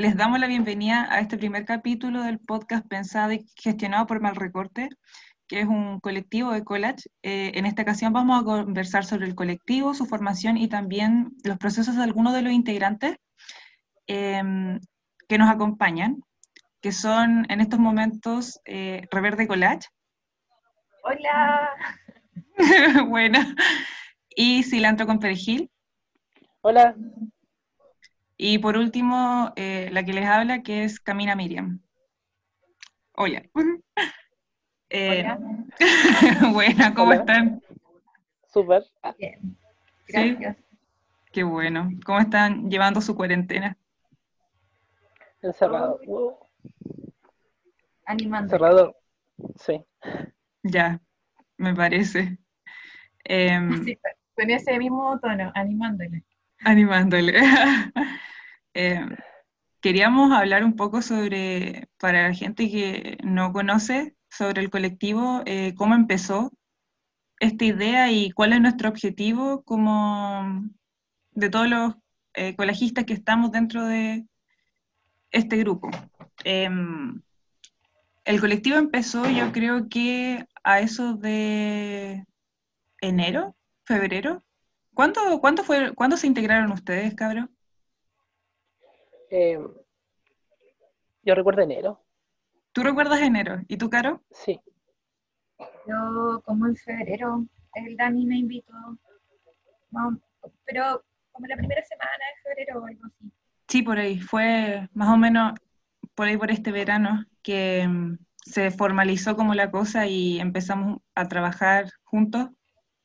les damos la bienvenida a este primer capítulo del podcast pensado y gestionado por Malrecorte, que es un colectivo de collage. Eh, en esta ocasión vamos a conversar sobre el colectivo, su formación y también los procesos de algunos de los integrantes em, que nos acompañan, que son en estos momentos eh, Reverde Collage. Hola. Buena. Y Cilantro con Perejil. Hola. Y por último, eh, la que les habla, que es Camina Miriam. Hola. Eh, Buena, ¿cómo están? Súper. Bien. Gracias. Qué bueno. ¿Cómo están llevando su cuarentena? Encerrado. Animando. Encerrado. Sí. Ya, me parece. Em, Sí, con ese mismo tono, animándole. Animándole. Eh, queríamos hablar un poco sobre, para la gente que no conoce, sobre el colectivo, eh, cómo empezó esta idea y cuál es nuestro objetivo como de todos los eh, que estamos dentro de este grupo. Em, el colectivo empezó, yo creo que a eso de enero, febrero. ¿Cuándo, cuándo fue, ¿cuándo se integraron ustedes, cabrón? Eh, yo recuerdo enero. ¿Tú recuerdas enero? ¿Y tú, Caro? Sí. Yo, como en febrero, el Dani me invitó, no, pero como la primera semana de febrero o algo así. Sí, por ahí. Fue más o menos por ahí por este verano que mm, se formalizó como la cosa y empezamos a trabajar juntos.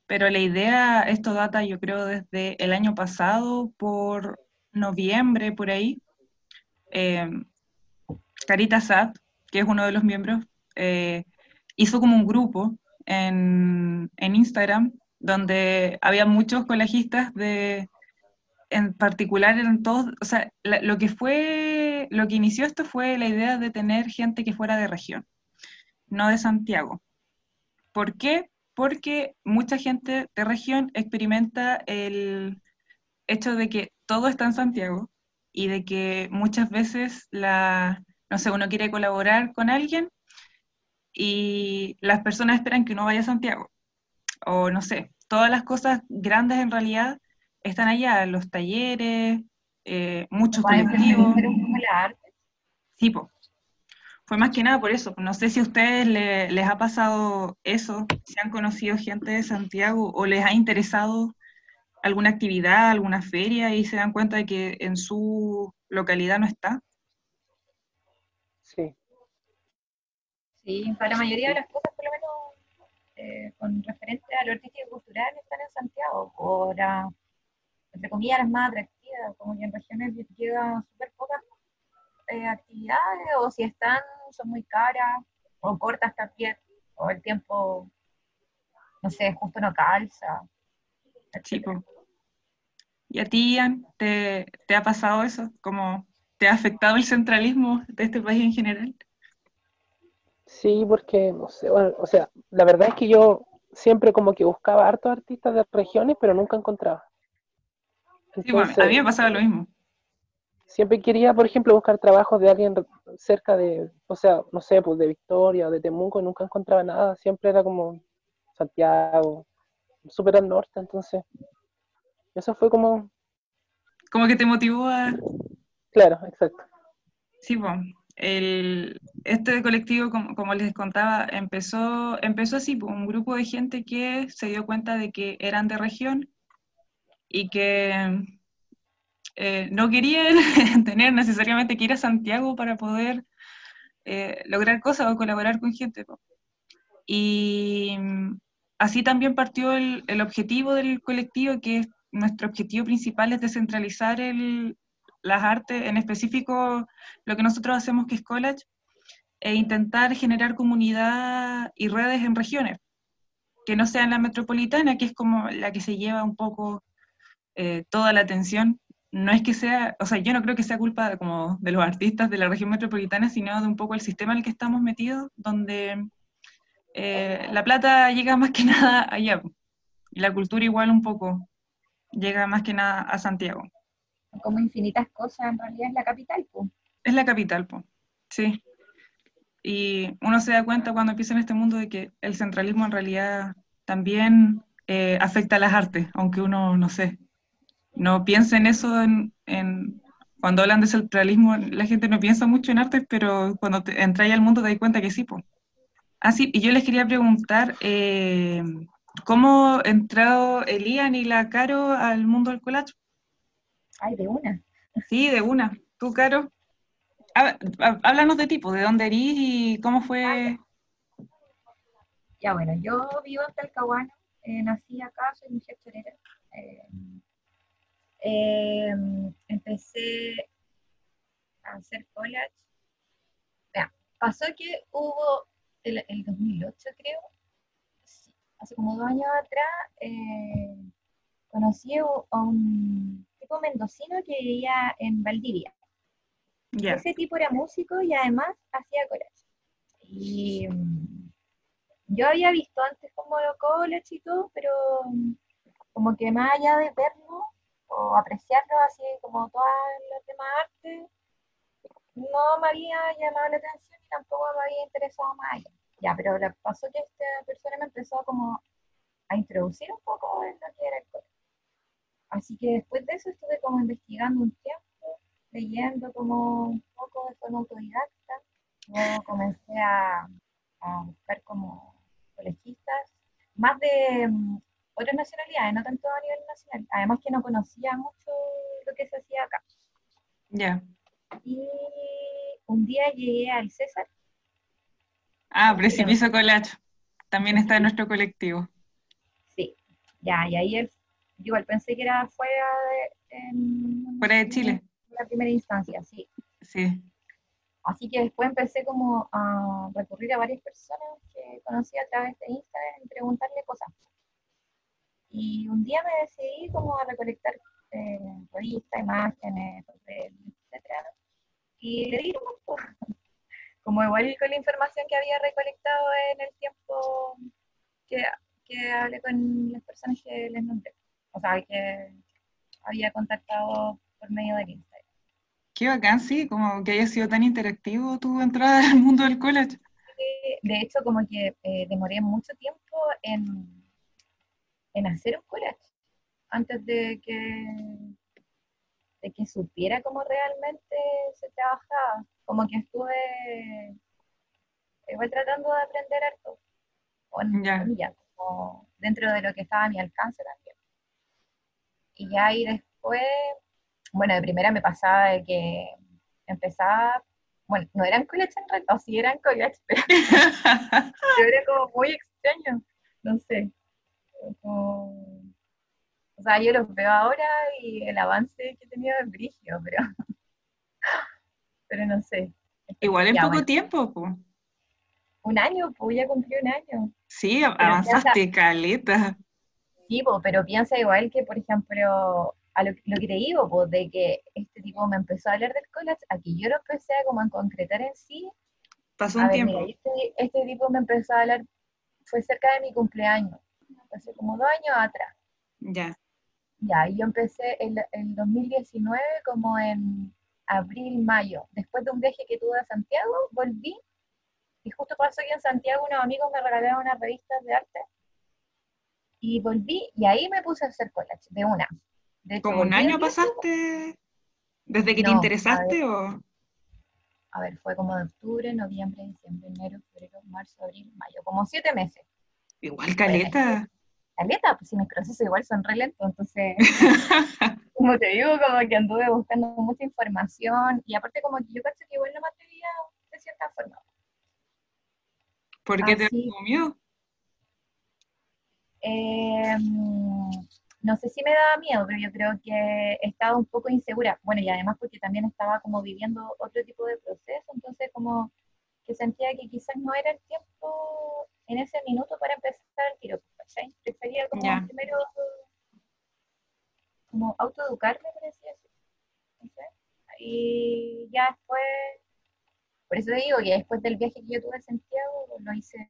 Pero la idea, esto data yo creo desde el año pasado, por noviembre, por ahí. Eh, Carita Sat, que es uno de los miembros, eh, hizo como un grupo en, en Instagram donde había muchos colegistas de, en particular eran todos, o sea, lo que fue, lo que inició esto fue la idea de tener gente que fuera de región, no de Santiago. ¿Por qué? Porque mucha gente de región experimenta el hecho de que todo está en Santiago y de que muchas veces la, no sé, uno quiere colaborar con alguien y las personas esperan que uno vaya a Santiago. O no sé, todas las cosas grandes en realidad están allá, los talleres, eh, muchos colectivos. Sí, po. Fue más que nada por eso. No sé si a ustedes le- les ha pasado eso, si han conocido gente de Santiago o les ha interesado alguna actividad, alguna feria y se dan cuenta de que en su localidad no está. Sí. Sí, para la mayoría de las cosas, por lo menos eh, con referente a lo artístico y cultural, están en Santiago, o la, entre comillas, las más atractivas, como que en regiones llegan súper pocas eh, actividades, o si están, son muy caras, o cortas también, o el tiempo, no sé, justo no calza. Po. ¿Y a ti, Ian, te, te ha pasado eso? ¿Cómo te ha afectado el centralismo de este país en general? Sí, porque, no sé, bueno, o sea, la verdad es que yo siempre como que buscaba hartos artistas de regiones, pero nunca encontraba. Sí, bueno, a mí Entonces, me pasaba lo mismo. Siempre quería, por ejemplo, buscar trabajos de alguien cerca de, o sea, no sé, pues de Victoria o de Temuco, y nunca encontraba nada. Siempre era como Santiago, súper al norte, entonces. Eso fue como, Como que te motivó a, claro, exacto. Sí, po. El, este colectivo, como, como les contaba, empezó, empezó así, un grupo de gente que se dio cuenta de que eran de región y que eh, no querían tener necesariamente que ir a Santiago para poder eh, lograr cosas o colaborar con gente. Y mm, así también partió el, el objetivo del colectivo, que es, nuestro objetivo principal es descentralizar el, las artes, en específico lo que nosotros hacemos que es college, e intentar generar comunidad y redes en regiones, que no sean la metropolitana, que es como la que se lleva un poco eh, toda la atención. No es que sea, o sea, yo no creo que sea culpa de, como de los artistas de la región metropolitana, sino de un poco el sistema en el que estamos metidos, donde eh, la plata llega más que nada allá, y la cultura igual un poco llega más que nada a Santiago. como infinitas cosas, en realidad es la capital, pues. la capital, po. sí. Y uno se da cuenta cuando empieza en este mundo de que el centralismo en realidad también eh, afecta a las artes, aunque uno, no sé, no piensa en eso en, cuando hablan de centralismo, la gente no piensa mucho en artes, pero cuando te, entras al mundo te das cuenta que sí, po. Ah, sí, y yo les quería preguntar, eh, ¿cómo entrado Elian y la Caro al mundo del collage? Ay, de una. Sí, de una. ¿Tú, Caro? Háblanos de tipo, ¿de dónde eres y cómo fue? Ya, bueno, yo vivo en Talcahuano, eh, nací acá, soy mujer chorera. Eh, eh, empecé a hacer college. Vea, pasó que hubo el, el 2008, creo, hace como dos años atrás, conocí a un tipo mendocino que vivía en Valdivia. Ese tipo era músico y además hacía college. Y mm, yo había visto antes como college y todo, pero mm, como que más allá de verlo o apreciarlo así como todas las demás artes, no me había llamado la atención y tampoco me había interesado más. Ya, pero le pasó que esta persona me empezó como a introducir un poco en lo que era el college. Así que después de eso estuve como investigando un tiempo leyendo como un poco de forma autodidacta. Luego comencé a, buscar como colegistas, más de um, otras nacionalidades, no tanto a nivel nacional. Además que no conocía mucho lo que se hacía acá. Ya. Y un día llegué al César. Ah, Precipicio Colacho. También está en nuestro colectivo. Sí, ya, y ahí él, igual pensé que era fuera de... fuera de Chile la primera instancia, sí. Sí. Así que después empecé como a recurrir a varias personas que conocí a través de Instagram y preguntarle cosas. Y un día me decidí como a recolectar eh, revistas, imágenes, etc. Y le di un poco. Como igual con la información que había recolectado en el tiempo que, que hablé con las personas que les nombré. O sea, que había contactado por medio del Instagram. Qué bacán, sí, como que haya sido tan interactivo tu entrada al mundo del college. De hecho, como que eh, demoré mucho tiempo en, en hacer un college, antes de que, de que supiera cómo realmente se trabajaba. Como que estuve igual tratando de aprender harto, ya. como dentro de lo que estaba a mi alcance también. Y ya ahí después bueno, de primera me pasaba de que empezaba, bueno, no eran college en realidad, o sí eran college, pero, era como muy extraño, no sé. O sea, yo los veo ahora y el avance que he tenido es brigio, pero, pero no sé. Igual en poco tiempo, pues. Un año, pues ya cumplí un año. Sí, avanzaste caleta. Sí, pero piensa igual que, por ejemplo, a lo, que te digo, pues, de que este tipo me empezó a hablar del college, aquí yo lo empecé a como a concretar en sí. Pasó un tiempo. este, este, tipo me empezó a hablar, fue cerca de mi cumpleaños, hace como dos años atrás. Ya. Ya, y yo empecé en el 2019 como en abril, mayo. Después de un viaje que tuve a Santiago, volví y justo pasó que en Santiago unos amigos me regalaron unas revistas de arte y volví y ahí me puse a hacer college, de una. ¿Como un año pasaste desde que te interesaste a ver, o...? A ver, fue como de octubre, noviembre, diciembre, enero, febrero, marzo, abril, mayo, como siete meses. Igual caleta. Caleta, pues si mis procesos igual son re lentos, entonces, como te digo, como que anduve buscando mucha información y aparte como que yo pensé que igual no me atrevía de cierta forma. ¿Por qué te dio miedo? Eh, no sé si me daba miedo, pero yo creo que estaba un poco insegura. Bueno, y además porque también estaba como viviendo otro tipo de proceso, entonces como que sentía que quizás no era el tiempo en ese minuto para empezar el tiro, ¿cachai? Prefería como primero como autoeducarme, por así decirlo. Y ya después, por eso digo que después del viaje que yo tuve a Santiago, lo hice,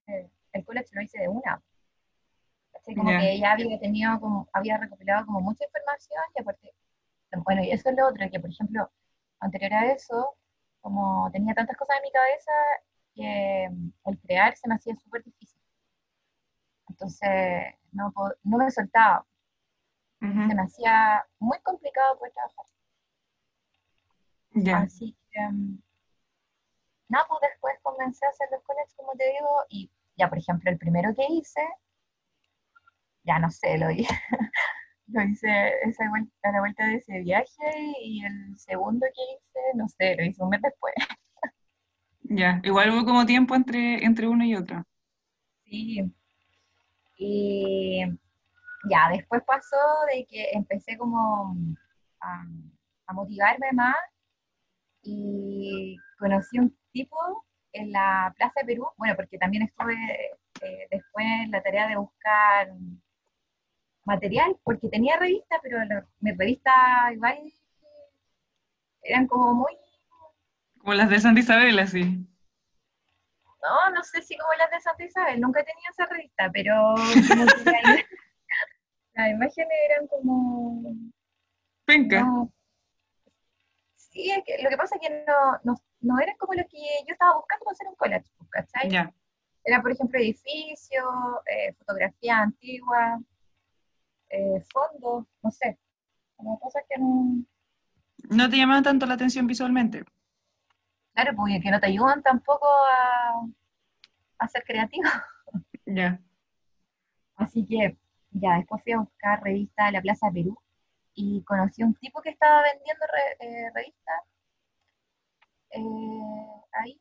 el college lo hice de una, como que ya había tenido como, había recopilado como mucha información y aparte, bueno, y eso es lo otro, que por ejemplo, anterior a eso, como tenía tantas cosas en mi cabeza que el crear se me hacía súper difícil. Entonces, no, no me soltaba. Se me hacía muy complicado poder trabajar. Así que, um, nada, pues después comencé a hacer los college, como te digo, y ya, por ejemplo, el primero que hice, ya no sé, lo hice, lo hice esa vuelta, a la vuelta de ese viaje, y el segundo que hice, no sé, lo hice un mes después. Ya, igual hubo como tiempo entre, entre uno y otro. Sí. Y ya, después pasó de que empecé como a, a motivarme más y conocí un tipo en la Plaza de Perú, bueno, porque también estuve eh, después en la tarea de buscar material, porque tenía revista, pero mis revistas igual eran como muy... Como las de Santa Isabel, así. No, no sé si como las de Santa Isabel, nunca he tenido esa revista, pero las imágenes eran como... Penca. Sí, lo que pasa es que no, no, eran como los que yo estaba buscando para hacer un collage, pues, ¿cachai? Ya. Era, por ejemplo, edificios, eh, fotografía antigua, eh, fondos, no sé, como cosas que no... No te llamaban tanto la atención visualmente. Claro, porque que no te ayudan tampoco a, a ser creativo. Ya. Así que ya después fui a buscar revista de la Plaza Perú y conocí a un tipo que estaba vendiendo eh, revistas eh, ahí.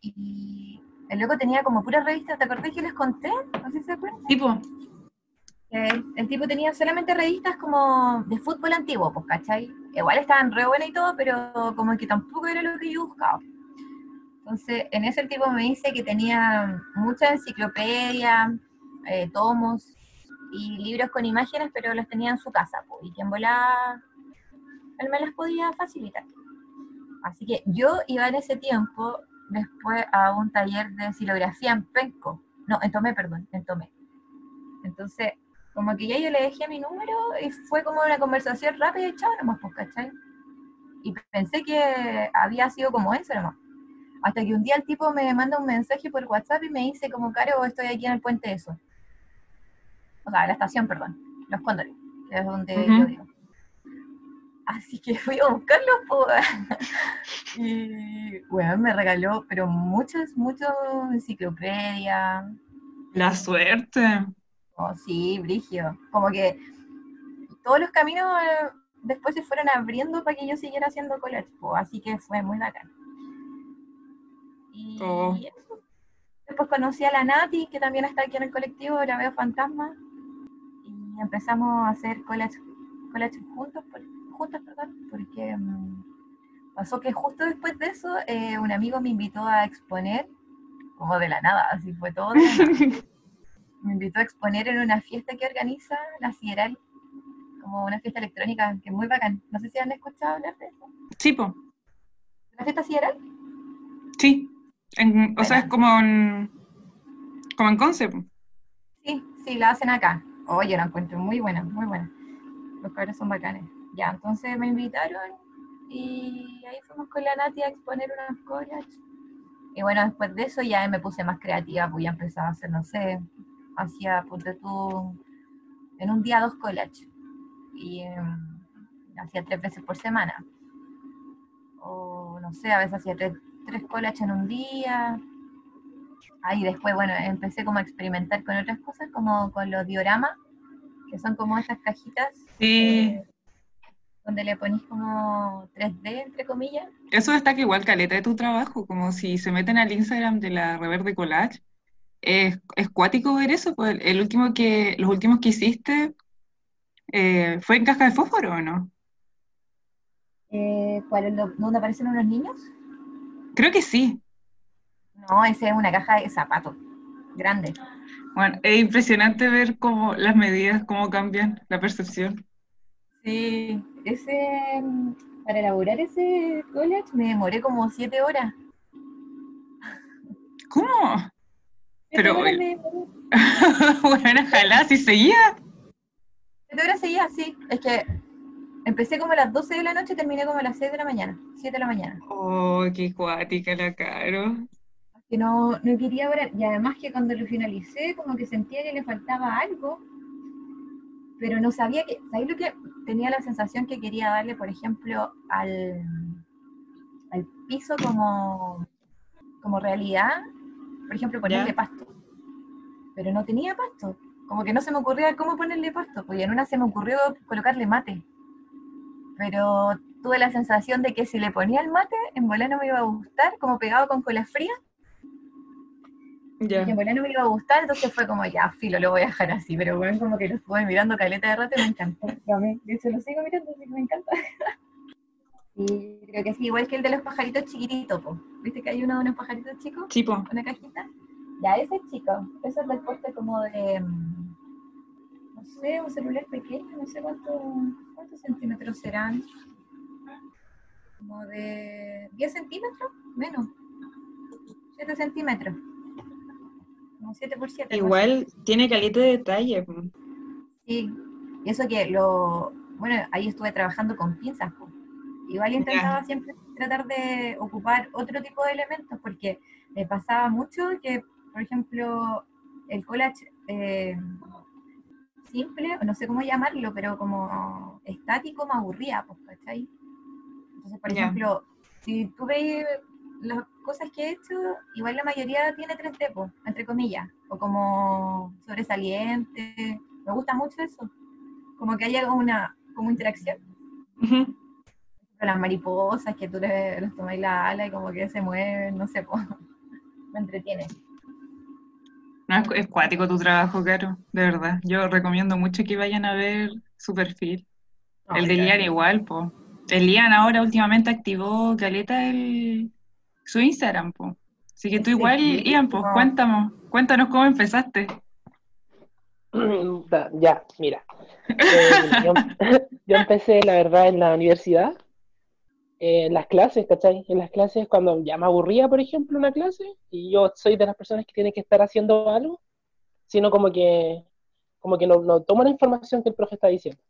Y el loco tenía como puras revistas, ¿te acordás que les conté? No sé si se acuerdan. ¿Tipo? el tipo tenía solamente revistas como de fútbol antiguo, pues, ¿cachai? Igual estaban re buenas y todo, pero como que tampoco era lo que yo buscaba. Entonces, en ese tipo me dice que tenía mucha enciclopedia, eh, tomos, y libros con imágenes, pero los tenía en su casa, pues, y quien volaba, él me las podía facilitar. Así que yo iba en ese tiempo después a un taller de silografía en Penco, no, en Tomé, perdón, en Tomé. Entonces, como que ya yo le dejé mi número y fue como una conversación rápida y chao nomás, pues, ¿cachai? Y pensé que había sido como eso nomás. Hasta que un día el tipo me manda un mensaje por WhatsApp y me dice como, Caro, estoy aquí en el puente de eso o sea, la estación, perdón, Los Cóndores, que es donde yo vivo. Así que fui a buscarlo, pues. y bueno, me regaló, pero muchas, muchas enciclopedia. La suerte. Oh, sí, Brigio. Como que todos los caminos eh, después se fueron abriendo para que yo siguiera haciendo college, así que fue muy bacán. Y, oh. Después conocí a la Nati, que también está aquí en el colectivo, la veo fantasma empezamos a hacer college, juntos, juntos perdón, porque mm, pasó que justo después de eso eh, un amigo me invitó a exponer, como de la nada, así fue todo. me invitó a exponer en una fiesta que organiza la Sideral, como una fiesta electrónica que es muy bacán. No sé si han escuchado hablar de eso. Sí, po. ¿La fiesta Sideral? Sí. o sea, es como en, como en concept. Sí, sí, la hacen acá. Oye, la encuentro muy buena, muy buena. Los cabros son bacanes. Ya, entonces me invitaron y ahí fuimos con la Nati a exponer unas collages. Y bueno, después de eso ya me puse más creativa, pues ya empezaba a hacer, no sé, hacía, ponte tú, en un día dos collages. Y em, hacía tres veces por semana. O no sé, a veces hacía tres, tres collages en un día, Ahí después, bueno, empecé como a experimentar con otras cosas, como con los dioramas, que son como estas cajitas. Eh, donde le ponís como 3D, entre comillas. Eso destaca igual caleta de tu trabajo, como si se meten al Instagram de la Reverde Collage. Es, es cuático ver eso, pues el último que, los últimos que hiciste eh, fue en caja de fósforo, ¿o no? Eh, ¿cuál, ¿Dónde aparecen unos niños? Creo que sí. No, esa es una caja de zapatos, grande. Bueno, es impresionante ver cómo las medidas, cómo cambian la percepción. Sí, ese, para elaborar ese college me demoré como siete horas. ¿Cómo? Pero, bueno, ojalá, si seguía. Siete horas seguía, sí. Es que empecé como a las 12 de la noche y terminé como a las 6 de la mañana, 7 de la mañana. Oh, qué cuática la caro. Que no, no quería orar. Y además que cuando lo finalicé, como que sentía que le faltaba algo, pero no sabía que, ¿sabéis lo que? Tenía la sensación que quería darle, por ejemplo, al, al piso como, como realidad, por ejemplo, ponerle Ya. pasto. Pero no tenía pasto. Como que no se me ocurría cómo ponerle pasto, porque en una se me ocurrió colocarle mate. Pero tuve la sensación de que si le ponía el mate, en bola no me iba a gustar, como pegado con cola fría, Ya. que en bola no me iba a gustar, entonces fue como, ya, filo, lo voy a dejar así, pero bueno, como que lo estuve mirando caleta de rato y me encantó. De hecho, lo sigo mirando, así que me encanta. Y creo que sí, igual que el de los pajaritos chiquititos, po. ¿viste que hay uno de unos pajaritos chicos? Tipo, una cajita. Ya, ese es chico. Ese es del porte como de, mm, no sé, un celular pequeño, no sé cuánto, cuántos centímetros serán. Como de 10 centímetros, menos. 7 centímetros. Como 7 por 7. igual tiene caleta de detalle. Sí. Y eso que lo, bueno, ahí estuve trabajando con pinzas. Igual intentaba siempre tratar de ocupar otro tipo de elementos, porque me pasaba mucho que, por ejemplo, el collage eh, simple, no sé cómo llamarlo, pero como estático me aburría, pues, ¿cachai? Entonces, por Ya. ejemplo, si tú veis las cosas que he hecho, igual la mayoría tiene 3D, po, entre comillas, o como sobresaliente. Me gusta mucho eso, como que haya una como interacción Ujú. con las mariposas, que tú le- les tomáis la ala y como que se mueven, no sé, po. me entretiene. No, es, es cuático tu trabajo, Caro, de verdad. Yo recomiendo mucho que vayan a ver su perfil. el de Lian igual, po. El Lian ahora últimamente activó Caleta el, su Instagram, po. Así que tú Sí, igual, sí. Ian, pues No. cuéntanos, cuéntanos cómo empezaste. Ya, mira. Eh, yo, yo empecé, la verdad, en la universidad, eh, en las clases, ¿cachai? En las clases, cuando ya me aburría, por ejemplo, una clase, y yo soy de las personas que tienen que estar haciendo algo, sino como que, como que no, no tomo la información que el profe está diciendo.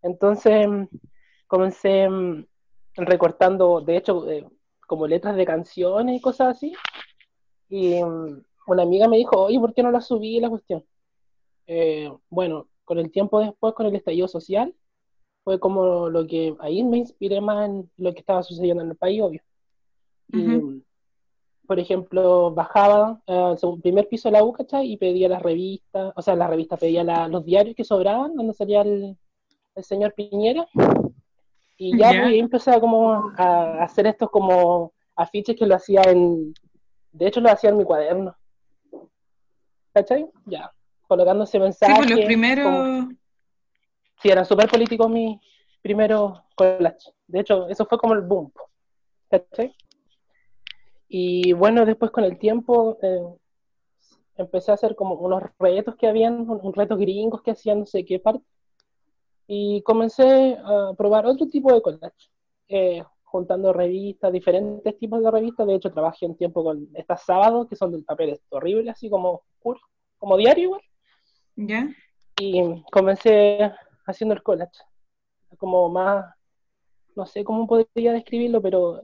Entonces, comencé mm, recortando, de hecho, eh, como letras de canciones y cosas así, y mm, una amiga me dijo, oye, ¿por qué no la subí la cuestión? Eh, bueno, con el tiempo después, con el estallido social, fue como lo que ahí me inspiré más en lo que estaba sucediendo en el país, obvio. Y, Ujú. por ejemplo, bajaba al segundo- primer piso de la U, ¿cachai? Y pedía las revistas, o sea, las revistas, pedía la- los diarios que sobraban, donde salía el, el señor Piñera. Y ya, Ya. pues, ahí empecé a como a hacer estos como afiches que lo hacía en, de hecho lo hacía en mi cuaderno. ¿Cachai? Ya, colocando ese Sí, pues los como- primeros, Sí, eran súper políticos mis primeros collages. De hecho, eso fue como el boom. ¿Cachai? Y bueno, después con el tiempo eh, empecé a hacer como unos retos que habían, un, un retos gringos que hacían no sé qué parte. Y comencé a probar otro tipo de collage, eh, juntando revistas, diferentes tipos de revistas. De hecho, trabajé un tiempo con estas sábados, que son del papel horrible, así como oscuro, como diario igual ¿ya? y comencé haciendo el collage, como más, no sé cómo podría describirlo, pero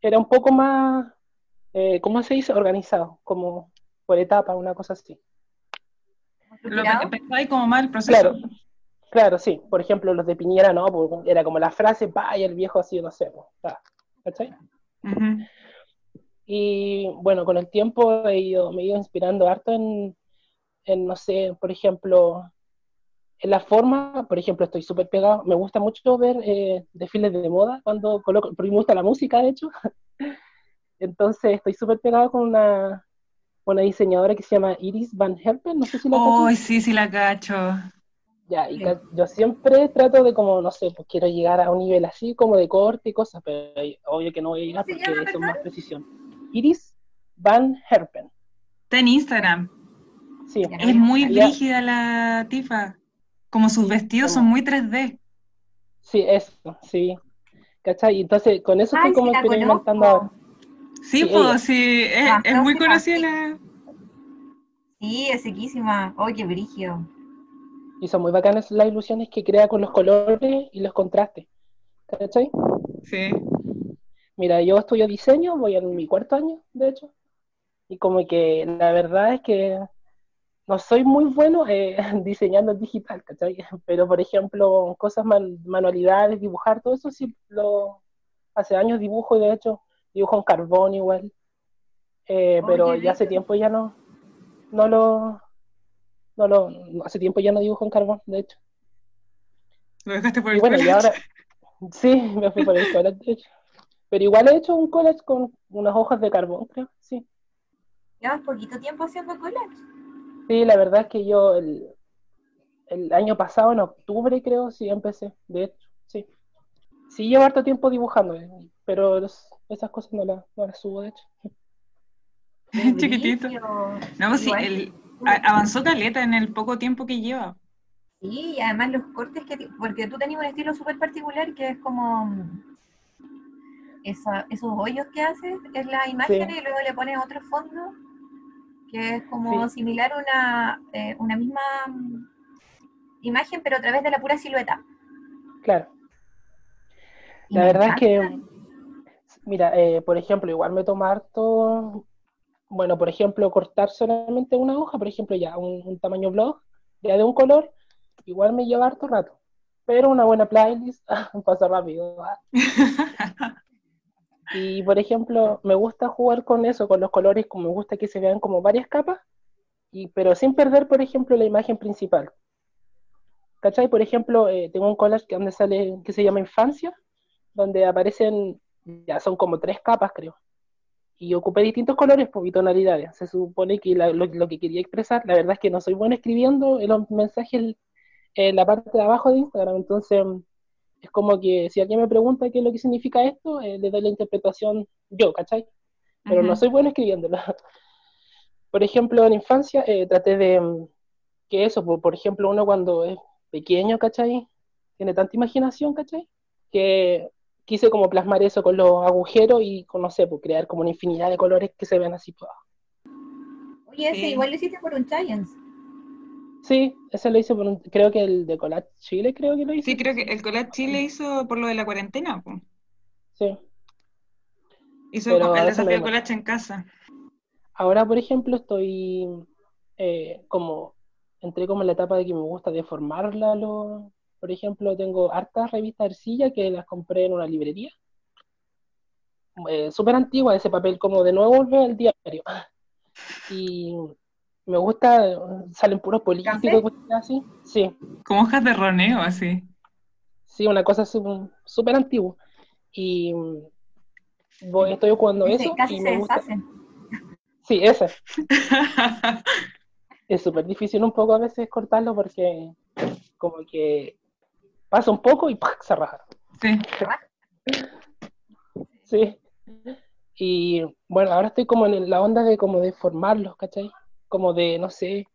era un poco más, eh, ¿cómo se dice? Organizado, como por etapas, una cosa así. Lo Estructurado. empezáis como mal el proceso. Claro, claro, sí. Por ejemplo, los de Piñera no, porque era como la frase, pa, y el viejo así, no sé, pues, ¿cachai? Ujú. Y bueno, con el tiempo he ido, me he ido inspirando harto en, en, no sé, por ejemplo, la forma, por ejemplo, estoy súper pegado, me gusta mucho ver eh, desfiles de moda cuando coloco, porque me gusta la música, de hecho. Entonces estoy súper pegado con una, una diseñadora que se llama Iris Van Herpen, no sé si la Ay, cachas. sí, sí la cacho. Ya, y Sí. yo siempre trato de como, no sé, pues quiero llegar a un nivel así como de corte y cosas, pero obvio que no voy a llegar ¿Cómo se porque eso es más precisión. Iris Van Herpen, Está en Instagram. sí. Es muy Ya. brígida la tifa. Como sus vestidos son muy 3D. Sí, eso, sí. ¿Cachai? Y entonces con eso Ay, estoy como experimentando ahora. Sí, Sí, pues, sí, es, muy conocida sí. la... Sí, es sequísima. Oye, qué brigio. Y son muy bacanas las ilusiones que crea con los colores y los contrastes. ¿Cachai? Sí. Mira, yo estudio diseño, voy en mi cuarto año, de hecho. Y como que la verdad es que no soy muy bueno eh, diseñando digital, ¿cachai? Pero, por ejemplo, cosas manualidades, dibujar, todo eso sí lo... Hace años dibujo y de hecho dibujo en carbón igual. Eh, pero ya hace tiempo ya no, no lo, no lo, hace tiempo ya no dibujo en carbón, de hecho. ¿Lo dejaste por el y bueno, y ahora, sí, me fui por el collage, de hecho. Pero igual he hecho un collage con unas hojas de carbón, creo, sí. ¿Llevas poquito tiempo haciendo collage? Sí, la verdad es que yo el, el año pasado, en octubre creo, sí empecé, de hecho, sí. Sí llevo harto tiempo dibujando, pero esas cosas no las, no las subo, de hecho. Chiquitito. No, pues sí, el, avanzó caleta en el poco tiempo que lleva. Sí, y además los cortes que... Porque tú tenías un estilo súper particular que es como... esos hoyos que haces es la imagen y luego le pones otro fondo que es como similar a una, eh, una misma imagen pero a través de la pura silueta. Claro. la verdad es que, mira, eh, por ejemplo, igual me toma harto bueno, por ejemplo, cortar solamente una hoja, por ejemplo, ya un, tamaño blog, ya de un color, igual me lleva harto rato. Pero una buena playlist pasa rápido. y por ejemplo, me gusta jugar con eso, con los colores, como me gusta que se vean como varias capas, y, pero sin perder, por ejemplo, la imagen principal. ¿Cachai? Por ejemplo, eh, tengo un collage que, donde sale, que se llama Infancia, donde aparecen, ya son como tres capas, creo y ocupé distintos colores pues, y tonalidades. Se supone que lo, que quería expresar, la verdad es que no soy bueno escribiendo los mensajes en la parte de abajo de Instagram, entonces es como que si alguien me pregunta qué es lo que significa esto, eh, le doy la interpretación yo, ¿cachai? Pero no soy bueno escribiéndolo. por ejemplo, en infancia eh, traté de mm, que eso, por, por ejemplo, uno cuando es pequeño, ¿cachai? Tiene tanta imaginación, ¿cachai? Que quise como plasmar eso con los agujeros y con, no sé, pues crear como una infinidad de colores que se ven así. Pues. Oye, ese igual lo hiciste por un Giants. Sí, ese lo hice por un, creo que el de Colat Chile creo que lo hizo. Sí, creo que el Colat Chile hizo por lo de la cuarentena. Pues. Sí. Hizo Pero el desafío del collage en casa. Ahora, por ejemplo, estoy eh, como, entré como en la etapa de que me gusta deformarla lo, por ejemplo, tengo hartas revistas arcilla que las compré en una librería. Eh, Súper antigua, ese papel como de nuevo volver al diario. Y me gusta, salen puros políticos así. Sí. Como hojas de roneo, así. Sí, una cosa súper antigua. Y voy, estoy jugando eso. y me gusta. Sí, ese. es súper difícil un poco a veces cortarlo porque como que pasa un poco y se raja. Sí. Sí. Y bueno, ahora estoy como en la onda de como de formarlos, ¿cachai? Como de, no sé,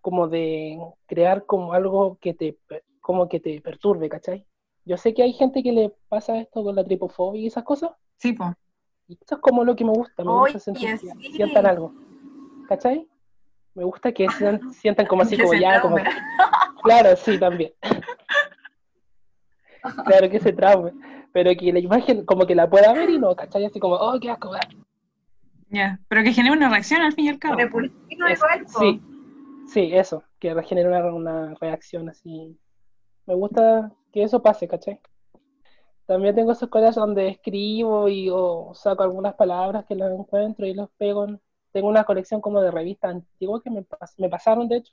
como de crear como algo que te, como que te perturbe, ¿cachai? Yo sé que hay gente que le pasa esto con la tripofobia y esas cosas. Sí, pues. Y eso es como lo que me gusta, me gusta sentir, sientan algo. ¿Cachai? Me gusta que sientan, como así, como ya, como... Claro, sí, también. claro que se traume, pero que la imagen como que la pueda ver y no, ¿cachai? Así como, oh, qué asco. Ya, pero que genere una reacción al fin y al cabo. sí, sí, eso, que genere una, una reacción así. Me gusta que eso pase, ¿cachai? También tengo esos collages donde escribo y o saco algunas palabras que las encuentro y los pego. Tengo una colección como de revistas antiguas que me, me pasaron, de hecho,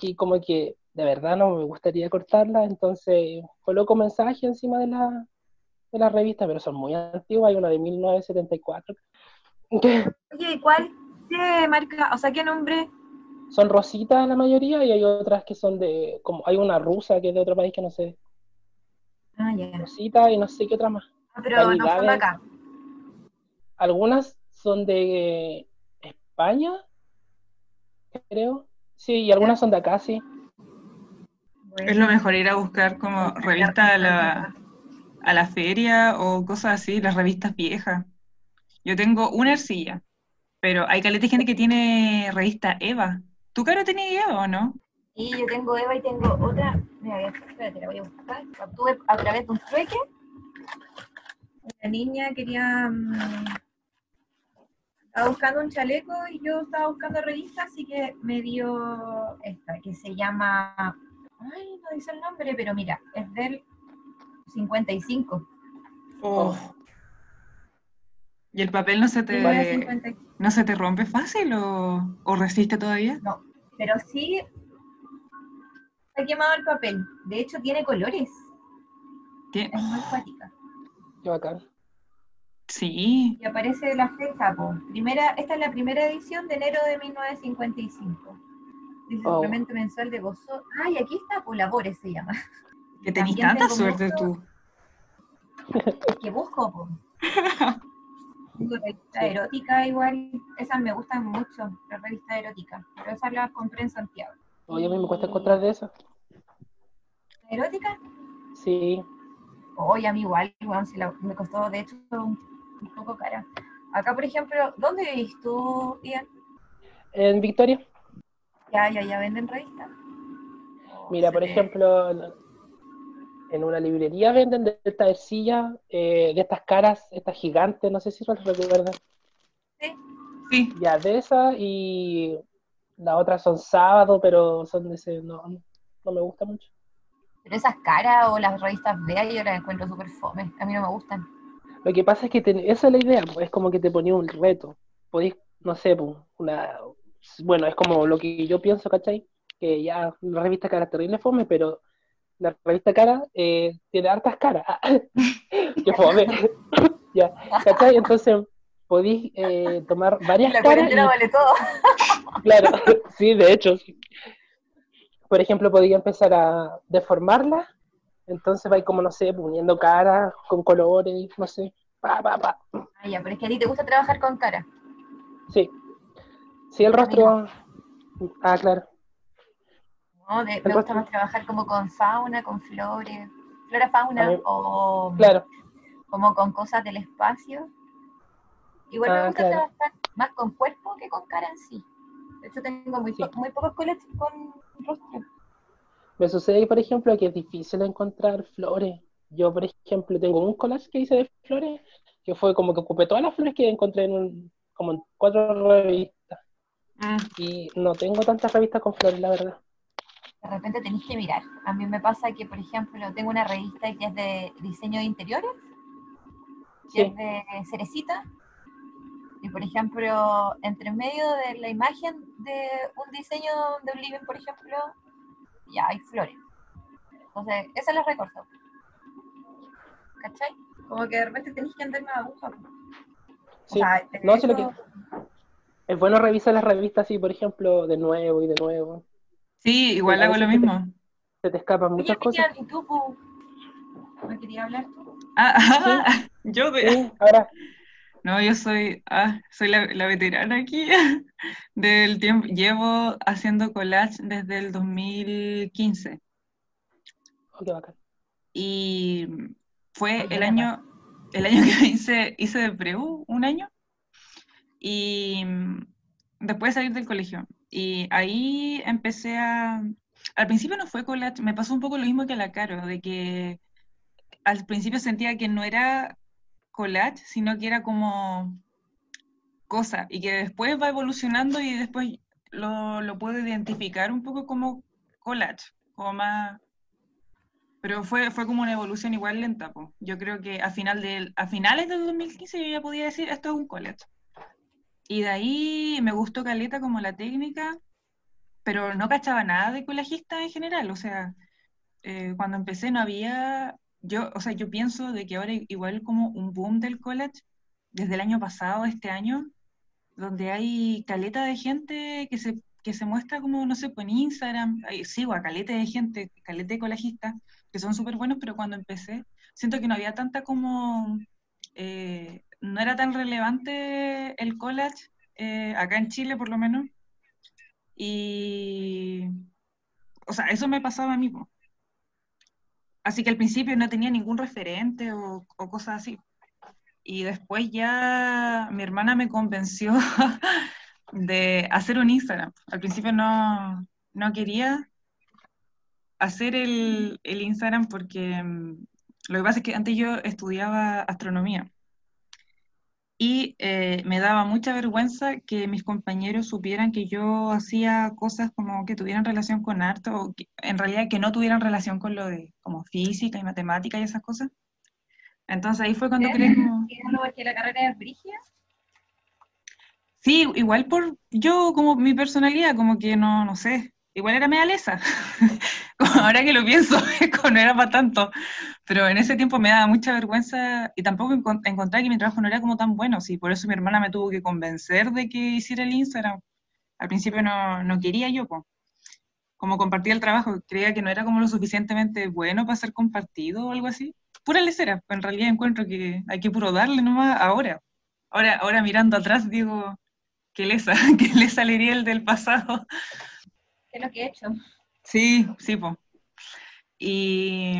y como que de verdad no me gustaría cortarla, entonces coloco mensaje encima de la, de la revista, pero son muy antiguas, hay una de 1974. Oye, ¿y cuál? ¿Qué marca? O sea, ¿qué nombre? Son rositas la mayoría y hay otras que son de, como hay una rusa que es de otro país que no sé. Ah, ya. Rosita y no sé qué otra más. Ah, pero no son de acá. Algunas son de España, creo. Sí, y algunas son de acá, sí. Es lo mejor ir a buscar como revista a la, a la feria o cosas así, las revistas viejas. Yo tengo una arcilla, pero hay caleta de gente que tiene revista Eva. ¿Tú, Caro, tenías Eva o no? Y yo tengo Eva y tengo otra. Mira, espérate, la voy a buscar. La obtuve a través de un trueque. La niña quería. mm, estaba buscando un chaleco y yo estaba buscando revistas, así que me dio esta, que se llama. Ay, no dice el nombre, pero mira, es del 55. Oh. ¿Y el papel no se te, 1955. no se te rompe fácil o, o resiste todavía? No, pero sí ha quemado el papel. De hecho, tiene colores. Tie- Es muy cuática. Qué bacán. Sí, Y aparece la fecha, po. Primera, esta es la primera edición de enero de 1955. Dice Oh. suplemento mensual de gozo. Ay, aquí está, por labores se llama. que tenés tanta suerte mucho- tú. Es que busco, po. Revista erótica igual. Esas me gustan mucho, las revistas eróticas. Pero esas las compré en Santiago. Oye, a mí me cuesta encontrar de eso. ¿Erótica? Sí. Oye, a mí igual, weón, si la- me costó de hecho un, un poco cara. Acá, por ejemplo, ¿dónde vivís tú, Ian? En Victoria, Ya, ya, ya venden revistas. Oh, mira, se por ejemplo, en- una librería venden de estas arcillas, eh, de estas caras, estas gigantes, no sé si las recuerdan. Sí, Ya, de esas y las otras son sábado, pero son de ese, no, no me gusta mucho. Pero esas caras o las revistas vea yo las encuentro súper fome. A mí no me gustan. Lo que pasa es que te- esa es la idea, pues, es como que te ponía un reto. Podéis, no sé, pues, una, bueno, es como lo que yo pienso, ¿cachai? Que ya la revista cara es terrible fome, pero la revista cara eh, tiene hartas caras. ¡Qué fome! ya, ¿cachai? Entonces podéis eh, tomar varias La caras cuarentena y vale todo. Claro, sí, de hecho. Por ejemplo, podría empezar a deformarla, entonces va como, no sé, poniendo caras con colores, no sé, pa, pa, pa. Ah, ya, pero es que a ti te gusta trabajar con cara. Sí. Sí, el rostro. Ah, claro. ¿No? De- El me gusta más trabajar como con fauna, con flores, flora, fauna, mí- o Claro. como con cosas del espacio. Igual me Ah, gusta claro. trabajar más con cuerpo que con cara en sí. De hecho, tengo muy, Sí. po- muy pocos coletes con rostro. Me sucede, por ejemplo, que es difícil encontrar flores. Yo, por ejemplo, tengo un collage que hice de flores, que fue como que ocupé todas las flores que encontré en un, como en cuatro revistas. Mm, Y no tengo tantas revistas con flores, la verdad. De repente tenéis que mirar. A mí me pasa que, por ejemplo, tengo una revista que es de diseño de interiores, que Sí, es de Cerecita. Y, por ejemplo, entre medio de la imagen de un diseño de un living, por ejemplo, ya hay flores. Entonces, esas las recorto. ¿Cachai? Como que de repente tenéis que andar más aguja. O sí. sea, No, sí, lo eso- que- Es bueno revisar las revistas así, por ejemplo, de nuevo y de nuevo. Sí, igual Sí, hago lo mismo. Se te escapan Oye, muchas cosas. ¿y tú, Pu? ¿Me querías hablar tú? Ah, ah, yo de... Sí, ahora, No, yo soy, ah, soy la, la veterana aquí del tiempo. Llevo haciendo collage desde el 2015 oh, qué bacán. y fue Oye, el año, el año que hice, hice de preu, un año, y después de salir del colegio. Y ahí empecé a... Al principio no fue collage, me pasó un poco lo mismo que a la Caro, de que al principio sentía que no era collage, sino que era como cosa, y que después va evolucionando y después lo, lo puedo identificar un poco como collage, como más... Pero fue, fue como una evolución igual lenta, po. Yo creo que a, final del, a finales del 2015 yo ya podía decir, esto es un collage. Y de ahí me gustó Caleta como la técnica, pero no cachaba nada de collagista en general, o sea, eh, cuando empecé no había, yo, o sea, yo pienso de que ahora igual como un boom del collage, desde el año pasado, este año, donde hay caleta de gente que se, que se muestra como, no sé, pues en Instagram, sigo a caleta de gente, caleta de collajistas, que son súper buenos, pero cuando empecé, siento que no había tanta como, eh, no era tan relevante el collage, eh, acá en Chile por lo menos, y, o sea, eso me pasaba a mí. Así que al principio no tenía ningún referente o, o cosas así. Y después ya mi hermana me convenció de hacer un Instagram. Al principio no, no quería, hacer el, el Instagram porque mm, lo que pasa es que antes yo estudiaba astronomía y eh, me daba mucha vergüenza que mis compañeros supieran que yo hacía cosas como que tuvieran relación con arte o que, en realidad que no tuvieran relación con lo de como física y matemática y esas cosas. Entonces ahí fue cuando ¿Eh? creí como... que la carrera es brígida? Sí, igual por yo como mi personalidad, como que no, no sé, igual era media lesa. Ahora que lo pienso, no era para tanto. Pero en ese tiempo me daba mucha vergüenza y tampoco encont encontré que mi trabajo no era como tan bueno. Sí, por eso mi hermana me tuvo que convencer de que hiciera el Instagram. Al principio no, no quería yo, como compartir el trabajo, creía que no era como lo suficientemente bueno para ser compartido o algo así. Pura lecera, en realidad encuentro que hay que puro darle nomás ahora. Ahora, ahora mirando atrás digo, qué lesa, qué lesa le el del pasado. ¿Qué es lo que he hecho? Sí, sí, pues. Y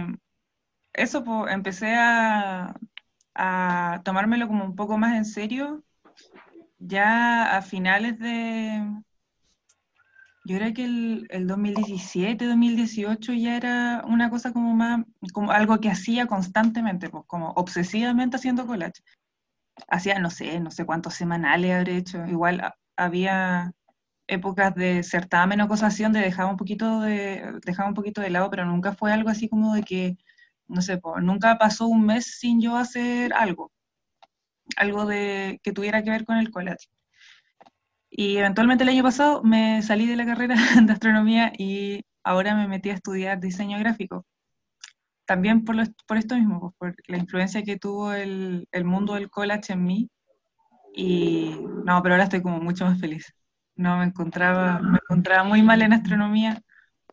eso, pues, empecé a, a tomármelo como un poco más en serio ya a finales de, yo creo que el, el 2017, 2018 ya era una cosa como más, como algo que hacía constantemente, pues como obsesivamente haciendo collage. Hacía, no sé, no sé cuántos semanales habré hecho. Igual había épocas de certamen o cosas así donde dejaba un poquito de, dejaba un poquito de lado, pero nunca fue algo así como de que, no sé, nunca pasó un mes sin yo hacer algo, algo de, que tuviera que ver con el collage. Y eventualmente el año pasado me salí de la carrera de astronomía y ahora me metí a estudiar diseño gráfico. También por, por esto mismo, pues, por la influencia que tuvo el, el mundo del collage en mí. Y no, pero ahora estoy como mucho más feliz no me encontraba, me encontraba muy mal en astronomía,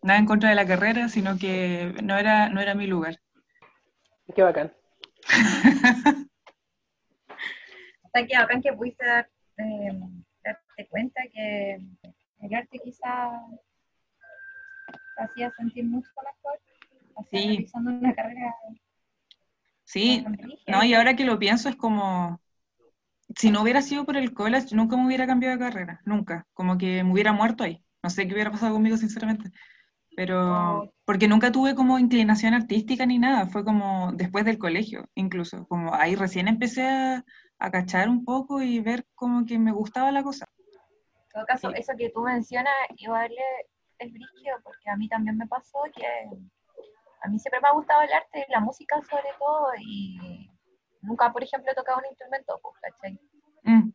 nada en contra de la carrera, sino que no era, no era mi lugar. Qué bacán. Está qué bacán que pudiste dar, eh, darte cuenta que el arte quizá te hacía sentir mucho mejor, hacía sí. realizando una carrera. Sí, no, y ahora que lo pienso es como, si no hubiera sido por el college, nunca me hubiera cambiado de carrera, nunca. Como que me hubiera muerto ahí. No sé qué hubiera pasado conmigo, sinceramente. Pero, porque nunca tuve como inclinación artística ni nada, fue como después del colegio, incluso. Como ahí recién empecé a, a cachar un poco y ver como que me gustaba la cosa. En todo caso, eso que tú mencionas, igual es brígido, porque a mí también me pasó que a mí siempre me ha gustado el arte, la música sobre todo, y nunca, por ejemplo, he tocado un instrumento, pues, ¿cachai? Mm.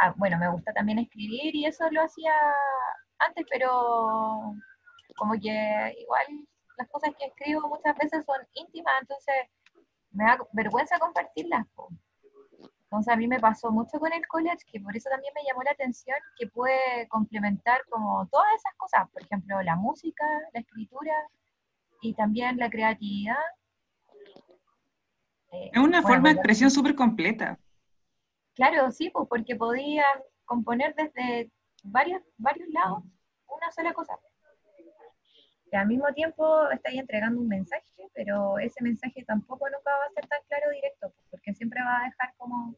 Ah, bueno, me gusta también escribir y eso lo hacía antes, pero como que igual las cosas que escribo muchas veces son íntimas, entonces me da vergüenza compartirlas. Entonces a mí me pasó mucho con el college, que por eso también me llamó la atención, que puede complementar como todas esas cosas, por ejemplo, la música, la escritura y también la creatividad eh, es una forma de expresión súper completa. Claro, sí, pues porque podía componer desde varios, varios lados una sola cosa. Y al mismo tiempo estáis entregando un mensaje, pero ese mensaje tampoco nunca va a ser tan claro directo, pues, porque siempre va a dejar como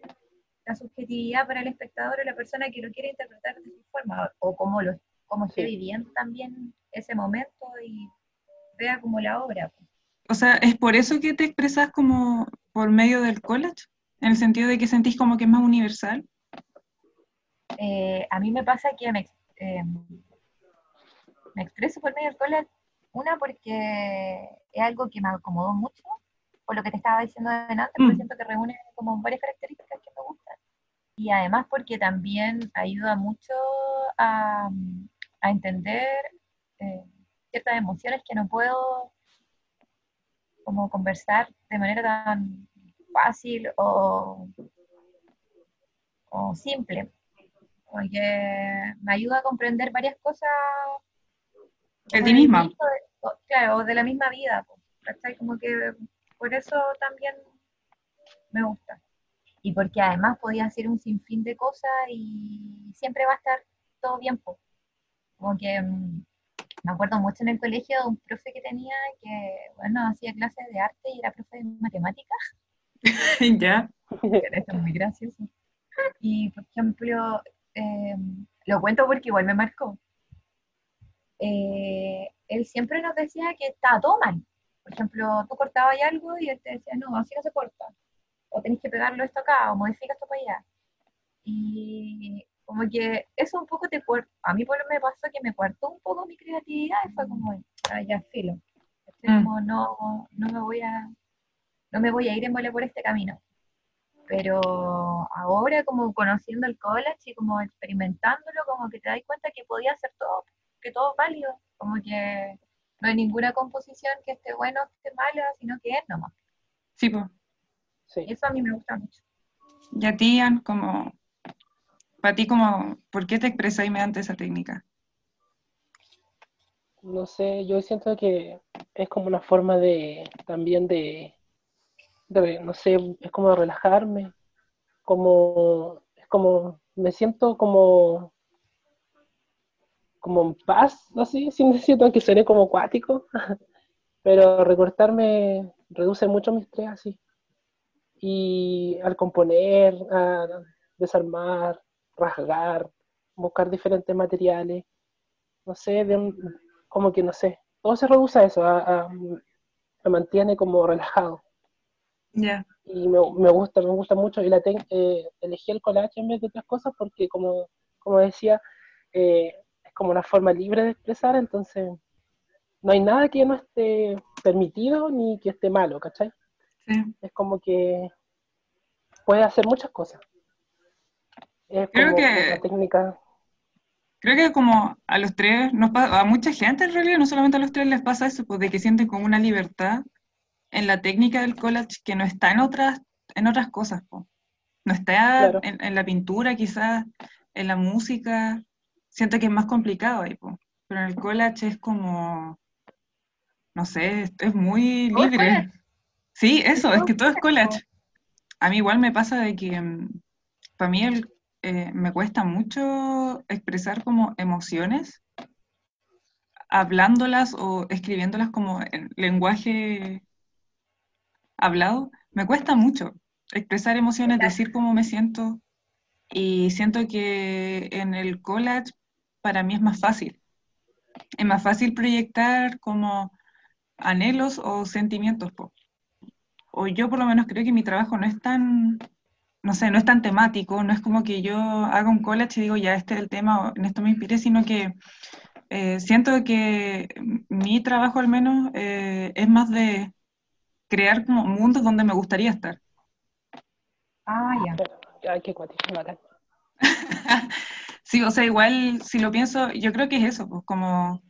la subjetividad para el espectador o la persona que lo quiere interpretar de su forma, o como lo como esté viviendo también ese momento y vea como la obra. Pues. O sea, ¿es por eso que te expresas como por medio del college? ¿En el sentido de que sentís como que es más universal? Eh, a mí me pasa que me, eh, me expreso por medio del college, una porque es algo que me acomodó mucho, por lo que te estaba diciendo antes, porque mm. siento que reúne como varias características que me gustan. Y además porque también ayuda mucho a, a entender eh, ciertas emociones que no puedo como conversar de manera tan fácil o, o simple, porque me ayuda a comprender varias cosas. De ti misma. claro, o de la misma vida, Como que por eso también me gusta. Y porque además podía hacer un sinfín de cosas y siempre va a estar todo bien, como que mm, me acuerdo mucho en el colegio de un profe que tenía que, bueno, hacía clases de arte y era profe de matemáticas. ya. Eso es muy gracioso. Y, por ejemplo, em, lo cuento porque igual me marcó. Eh, él siempre nos decía que estaba todo mal. Por ejemplo, tú cortabas algo y él te decía, no, así no se corta. O tenés que pegarlo esto acá, o modifica esto para allá. Y como que eso un poco te a mí por lo me pasó que me cuartó un poco mi creatividad y fue como, ah, ya filo. Mm. Como, no, no me voy a, no me voy a ir en bola por este camino. Pero ahora como conociendo el college y como experimentándolo, como que te das cuenta que podía hacer todo, que todo es válido, como que no hay ninguna composición que esté buena o esté mala, sino que es nomás. Sí, pues. Sí. Eso a mí me gusta mucho. Y a ti, como, para ti, como, ¿por qué te expresáis mediante esa técnica? No sé, yo siento que es como una forma de, también de, no sé, es como relajarme, como, es como, me siento como, como en paz, así, sin decir que suene como acuático, pero recortarme reduce mucho mi estrés así. Y al componer, a desarmar, rasgar, buscar diferentes materiales, no sé, de como que no sé, todo se reduce a eso, a, me mantiene como relajado. Ya. Y me, me, gusta, me gusta mucho. Y la eh, elegí el collage en vez de otras cosas porque, como, como decía, eh, es como una forma libre de expresar, entonces no hay nada que no esté permitido ni que esté malo, ¿cachai? Es como que puede hacer muchas cosas. Es creo que técnica. Creo que como a los tres, nos a mucha gente en realidad, no solamente a los tres les pasa eso, pues de que sienten como una libertad en la técnica del collage que no está en otras, en otras cosas, pues. no está en, la pintura quizás, en la música, siento que es más complicado ahí, pues. pero en el collage es como, no sé, es muy libre. Sí, eso, es que todo es collage. A mí igual me pasa de que mm, para mí el eh, me cuesta mucho expresar como emociones, hablándolas o escribiéndolas como en lenguaje hablado. Me cuesta mucho expresar emociones, decir cómo me siento. Y siento que en el collage para mí es más fácil. Es más fácil proyectar como anhelos o sentimientos. O yo por lo menos creo que mi trabajo no es tan no sé, no es tan temático, no es como que yo haga un college y digo, ya este es el tema, en esto me inspiré, sino que eh, siento que mi trabajo al menos eh, es más de crear como mundos donde me gustaría estar. Ah, ya. Ay, qué sí, o sea, igual si lo pienso, yo creo que es eso, pues como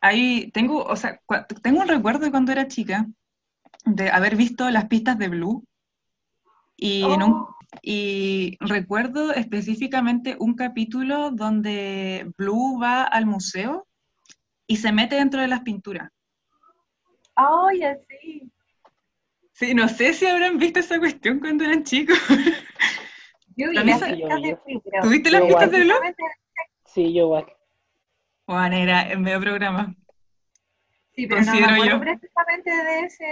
ahí tengo, o sea, tengo un recuerdo de cuando era chica de haber visto las pistas de Blue y, en un, oh. y recuerdo específicamente un capítulo donde Blue va al museo y se mete dentro de las pinturas. ¡Ay, así! Sí, no sé si habrán visto esa cuestión cuando eran chicos. Yo vi las pistas de Blue. ¿Tuviste las pistas de Blue? Sí, yo igual. Juan era en medio programa. Sí, pero no me acuerdo precisamente de ese,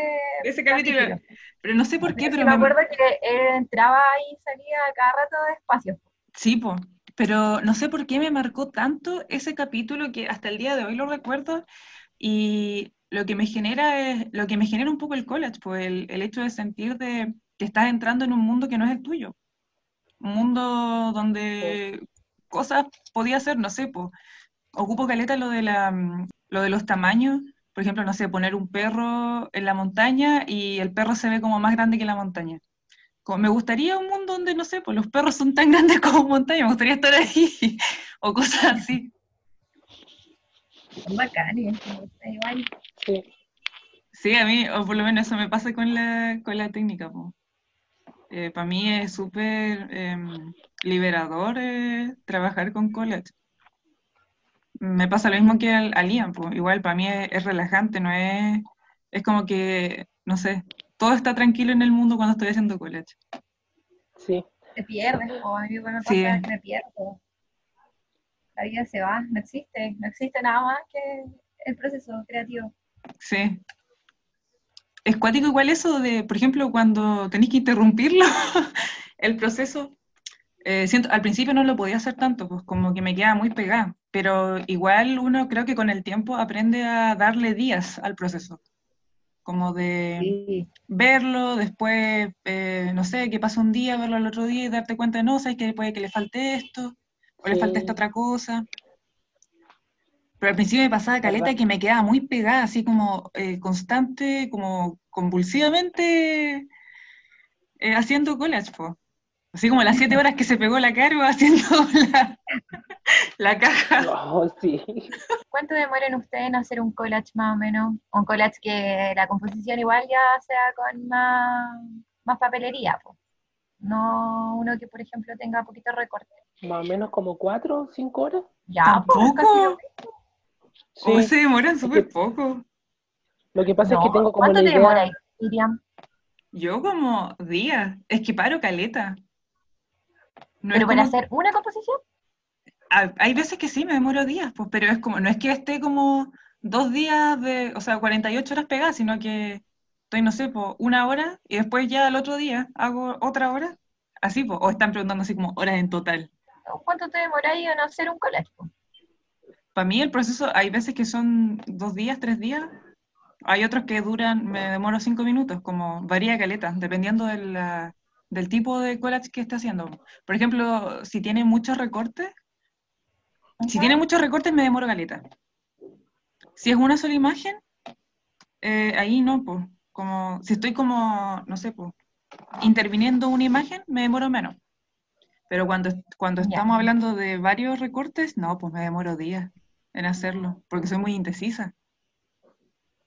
de ese capítulo. Pero no sé por qué, pero, me acuerdo que él entraba y salía cada rato despacio. Sí, pues. Pero no sé por qué me marcó tanto ese capítulo que hasta el día de hoy lo recuerdo y lo que me genera es, lo que me genera un poco el college, pues el, el hecho de sentir de que estás entrando en un mundo que no es el tuyo. Un mundo donde cosas podía ser, no sé, pues ocupo caleta lo de la lo de los tamaños por ejemplo, no sé, poner un perro en la montaña y el perro se ve como más grande que la montaña. Como, me gustaría un mundo donde, no sé, pues los perros son tan grandes como montaña, me gustaría estar ahí, o cosas así. Son bacanes, Sí. Sí, a mí, o por lo menos eso me pasa con la, con la técnica. Eh, para mí es súper em, liberador eh, trabajar con collage me pasa lo mismo que al, Ian, pues. igual para mí es, relajante, no es, es como que, no sé, todo está tranquilo en el mundo cuando estoy haciendo college. Sí. Te pierdes, o a mí bueno, sí. me pierdo. La vida se va, no existe, no existe nada más que el proceso creativo. Sí. Es cuático igual eso de, por ejemplo, cuando tenéis que interrumpirlo, el proceso, eh, siento, al principio no lo podía hacer tanto, pues como que me quedaba muy pegada, pero igual uno creo que con el tiempo aprende a darle días al proceso, como de Sí, verlo, después, eh, no sé, que pasa un día, verlo al otro día y darte cuenta de, no, sabes que puede que le falte esto, o le falte esta otra cosa. Pero al principio me pasaba caleta ¿Verdad? que me quedaba muy pegada, así como eh, constante, como convulsivamente eh, haciendo collage, po. Así como las siete horas que se pegó la Caro haciendo la, la caja. No, sí. ¿Cuánto demoran ustedes en hacer un collage más o menos? Un collage que la composición igual ya sea con más, más papelería, po. No uno que, por ejemplo, tenga poquito recorte. Más o menos como cuatro o cinco horas. Ya, pues, casi lo ¿Tampoco? Sí. O se demoran súper que- poco. Lo que pasa es que tengo como ¿Cuánto la te Miriam? Yo como días. Es que paro caleta. No ¿Pero para como- hacer una composición? ha- Hay veces que sí, me demoro días, pues, pero es como, no es que esté como dos días de, o sea, 48 horas pegadas, sino que estoy, no sé, pues, una hora y después ya al otro día hago otra hora. Así, pues, o están preguntando así como horas en total. ¿Cuánto te demoráis en hacer un collage? po? Para mí el proceso, hay veces que son dos días, tres días. Hay otros que duran, me demoro cinco minutos, como varía caleta, dependiendo de la- del tipo de collage que esté haciendo. Por ejemplo, si tiene muchos recortes, si tiene muchos recortes me demoro caleta. Si es una sola imagen, eh, ahí no, pues. Como, si estoy como, no sé, pues, interviniendo una imagen, me demoro menos. Pero cuando, cuando estamos hablando de varios recortes, no, pues me demoro días en hacerlo, porque soy muy indecisa.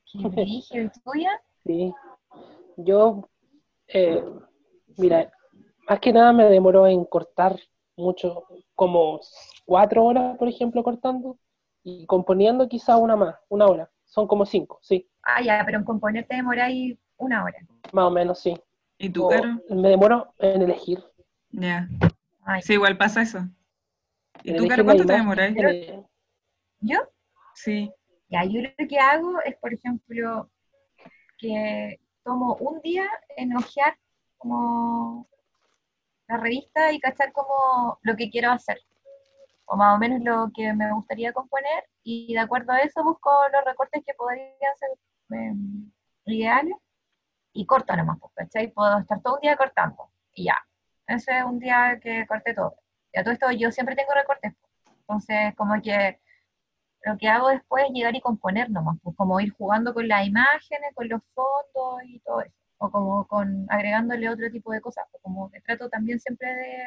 Qué brígido, ¿y tuya? Sí. Yo, eh, mira, más que nada me demoró en cortar mucho, como cuatro horas, por ejemplo, cortando, y componiendo quizá una más, una hora. Son como cinco, sí, Ah, ya, pero en componer te demoráis una hora. más o menos, sí. ¿Y tú, Caro? me demoro en elegir. Ya. Ay, Sí, igual pasa eso. ¿Y en tú, Caro, cuánto te demoráis? eh, ¿Yo? Sí. Ya, yo lo que hago es, por ejemplo, que tomo un día en hojear como la revista y cachar como lo que quiero hacer, o más o menos lo que me gustaría componer, y de acuerdo a eso busco los recortes que podrían ser em, ideales, y corto nomás, pues, ¿cachai? Puedo estar todo un día cortando, y ya. Ese es un día que corté todo. Y a todo esto yo siempre tengo recortes, pues. entonces como que lo que hago después es llegar y componer nomás, pues como ir jugando con las imágenes, con los fondos y todo eso, o como con agregándole otro tipo de cosas, o como que trato también siempre de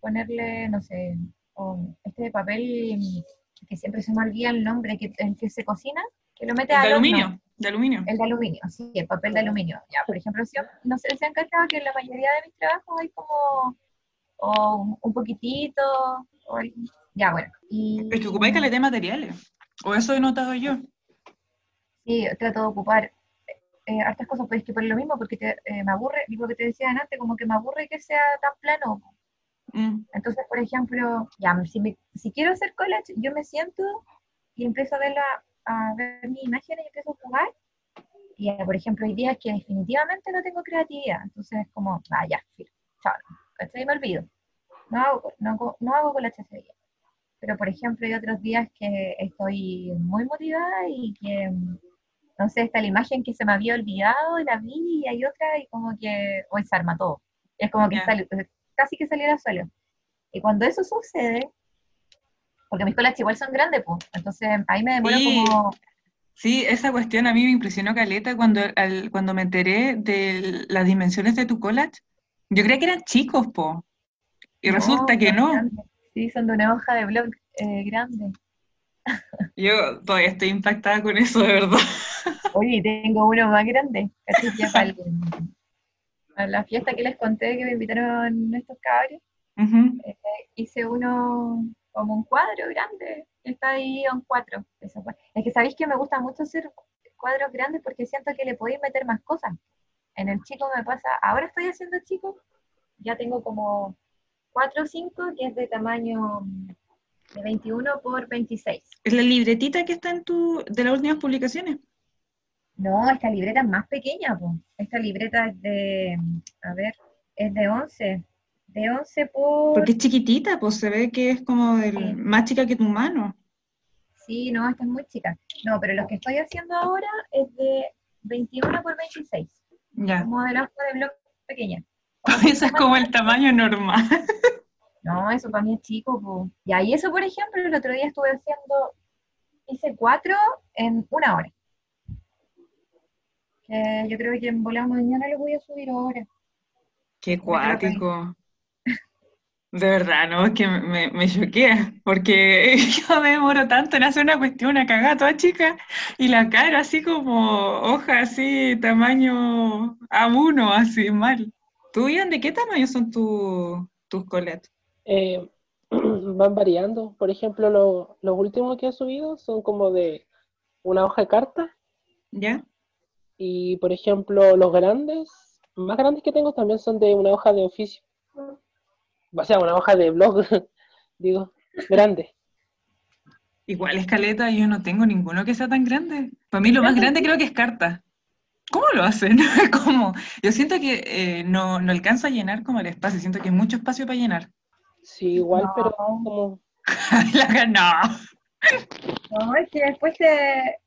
ponerle, no sé, o este papel que siempre se me olvida el nombre, que, el que se cocina, que lo mete De al horno. aluminio, de aluminio. El de aluminio, sí, el papel de aluminio. Ya, por ejemplo, si- no sé, se han cachado que en la mayoría de mis trabajos hay como o un poquitito, o el- ya bueno. Y, Es que ocupáis caleta de materiales. O eso he notado yo. Sí, trato de ocupar eh, hartas cosas, pero es que por lo mismo, porque te- eh, me aburre, digo que te decía antes, como que me aburre que sea tan plano. Mm. Entonces, por ejemplo, ya, si, me- si quiero hacer collage, yo me siento y empiezo a ver, la, a ver mis imágenes y empiezo a jugar. Y, eh, por ejemplo, hay días que definitivamente no tengo creatividad. Entonces, es como, ah, ya, chao, ¿cachai? Me olvido. No hago, no, hago- no hago collage ese día. Pero, por ejemplo, hay otros días que estoy muy motivada y que, no sé, está la imagen que se me había olvidado y la vi y hay otra y como que hoy se arma todo. Es como que sale- casi que saliera solo. Y cuando eso sucede, porque mis colas igual son grandes, pues, entonces ahí me demoro Sí. como, Sí, esa cuestión a mí me impresionó caleta cuando, al- cuando me enteré de las dimensiones de tu collage. Yo creía que eran chicos, po. Y no, resulta que no. grandes. Sí, son de una hoja de blog eh, grande. Yo todavía estoy impactada con eso, de verdad. Oye, tengo uno más grande. ¿cachai? Ya para el- la fiesta que les conté que me invitaron estos cabros, Ujú. hice uno como un cuadro grande. Está ahí en cuatro. Es que sabéis que me gusta mucho hacer cuadros grandes porque siento que le podéis meter más cosas. En el chico me pasa, ahora estoy haciendo chico, ya tengo como 4 o 5 que es de tamaño de 21 por 26. Es la libretita que está en tu, de las últimas publicaciones. No, esta libreta es más pequeña, po. Esta libreta es de, a ver, es de 11, De 11 por... Porque es chiquitita, pues se ve que es como más chica que tu mano. Sí, no, esta es muy chica. No, pero lo que estoy haciendo ahora es de 21 por 26. Ya. Como de de blog pequeña. Eso es como el tamaño normal. No, eso para mí es chico. po. Y ahí eso, por ejemplo, el otro día estuve haciendo, hice cuatro en una hora. Que yo creo que en volar mañana lo voy a subir ahora. Qué cuático. De verdad, no, es que me, me choquea, porque yo me demoro tanto en hacer una cuestión, una cagada toda chica, y la cara así como hoja así, tamaño A1, así mal. ¿Tú, Ian, de qué tamaño son tu- tus coletas? Eh, van variando. Por ejemplo, lo- los últimos que he subido son como de una hoja de carta. ¿Ya? Y por ejemplo, los grandes, más grandes que tengo también son de una hoja de oficio. O sea, una hoja de blog, digo, grande. Igual escaleta, yo no tengo ninguno que sea tan grande. Para mí lo más grande creo que es carta. ¿Cómo lo hacen? ¿Cómo? Yo siento que eh, no, no alcanzo a llenar como el espacio, siento que hay mucho espacio para llenar. Sí, igual, No. pero como La- no. No, es que después te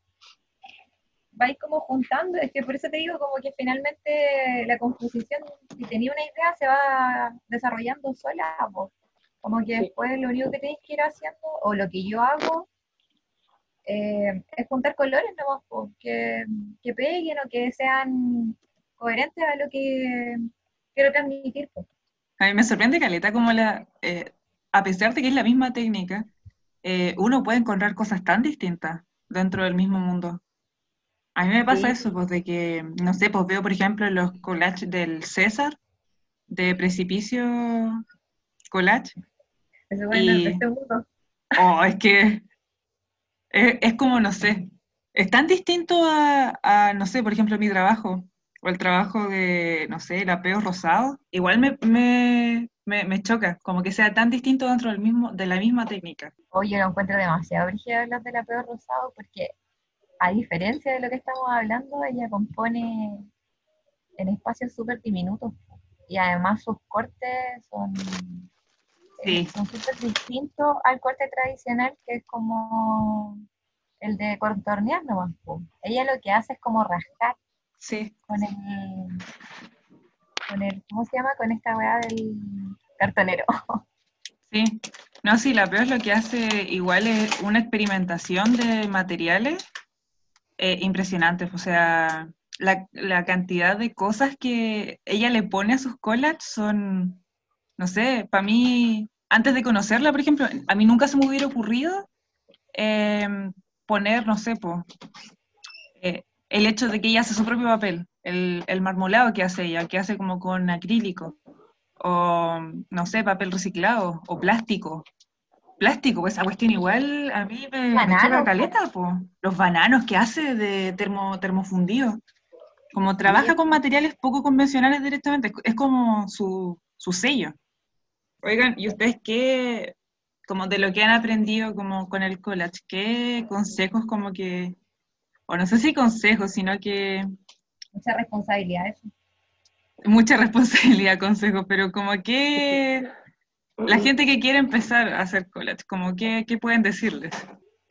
vais como juntando, es que por eso te digo como que finalmente la composición, si tenía una idea, se va desarrollando sola, po. como que Sí. después lo único que tenéis que ir haciendo, o lo que yo hago, eh, es juntar colores nomás, po, que, que peguen o que sean coherentes a lo que quiero transmitir. A mí me sorprende Caleta como la, eh, a pesar de que es la misma técnica, eh, uno puede encontrar cosas tan distintas dentro del mismo mundo. A mí me pasa Sí. eso, pues de que, no sé, pues veo por ejemplo los collages del César, de Precipicio Collage, Eso bueno, Y- este mundo. oh, es que es, es como, no sé, es tan distinto a, a, no sé, por ejemplo, mi trabajo, o el trabajo de, no sé, el apeo rosado, igual me, me, me, me choca, como que sea tan distinto dentro del mismo, de la misma técnica. Oye, lo encuentro demasiado brígido hablar de la peor rosado porque a diferencia de lo que estamos hablando, ella compone en espacios súper diminutos y además sus cortes son eh, Sí. son súper distintos al corte tradicional que es como el de contornear nomás. Ella lo que hace es como rascar Sí, con el, con el, ¿cómo se llama? Con esta weá del cartonero. sí. No, sí, la peor lo que hace igual es una experimentación de materiales eh, impresionantes, o sea, la, la cantidad de cosas que ella le pone a sus collages son, no sé, para mí, antes de conocerla, por ejemplo, a mí nunca se me hubiera ocurrido eh, poner, no sé, po, eh, el hecho de que ella hace su propio papel, el, el marmolado que hace ella, que hace como con acrílico, o, no sé, papel reciclado, o plástico. Plástico, pues esa cuestión igual a mí me, po. caleta, po. Los bananos que hace de termo, termofundido. Como trabaja con materiales poco convencionales directamente, es como su, su sello. Oigan, ¿y ustedes qué, como de lo que han aprendido como con el collage, qué consejos como que, o no sé si consejos, sino que Mucha responsabilidad eso. mucha responsabilidad, consejos, pero como que la gente que quiere empezar a hacer collage, como que, ¿qué pueden decirles?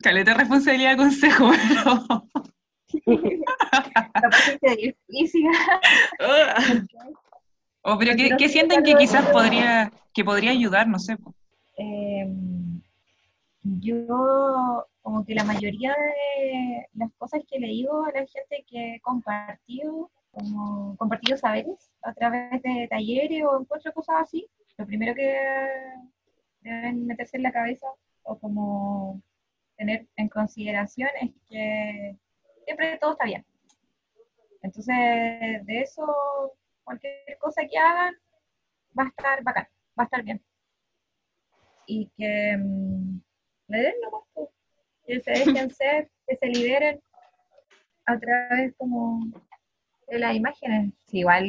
Caleta responsabilidad, consejo, pero... O pero ¿qué, qué sienten que quizás podría, que podría ayudar? No sé. Eh, yo, como que la mayoría de las cosas que le digo a la gente que he compartido, como compartido saberes a través de talleres o encuentro cosas así, lo primero que deben meterse en la cabeza o como tener en consideración es que siempre todo está bien. Entonces, de eso, cualquier cosa que hagan va a estar bacán, va a estar bien y que mm, le den pues, que se dejen ser, que se liberen a través como de las imágenes. Sí, igual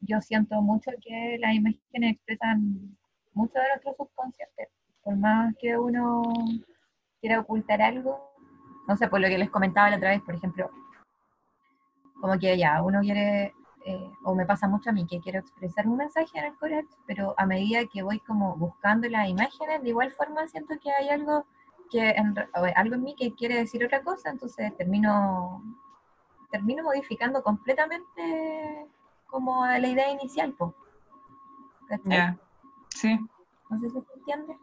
yo siento mucho que las imágenes expresan mucho de nuestro subconsciente. Por más que uno quiera ocultar algo, no sé, por lo que les comentaba la otra vez, por ejemplo, como que ya, uno quiere eh, o me pasa mucho a mí, que quiero expresar un mensaje en el collage, pero a medida que voy como buscando las imágenes, de igual forma siento que hay algo que en, algo en mí que quiere decir otra cosa, entonces termino termino modificando completamente como la idea inicial. Ya, sí. No sé si se entiende.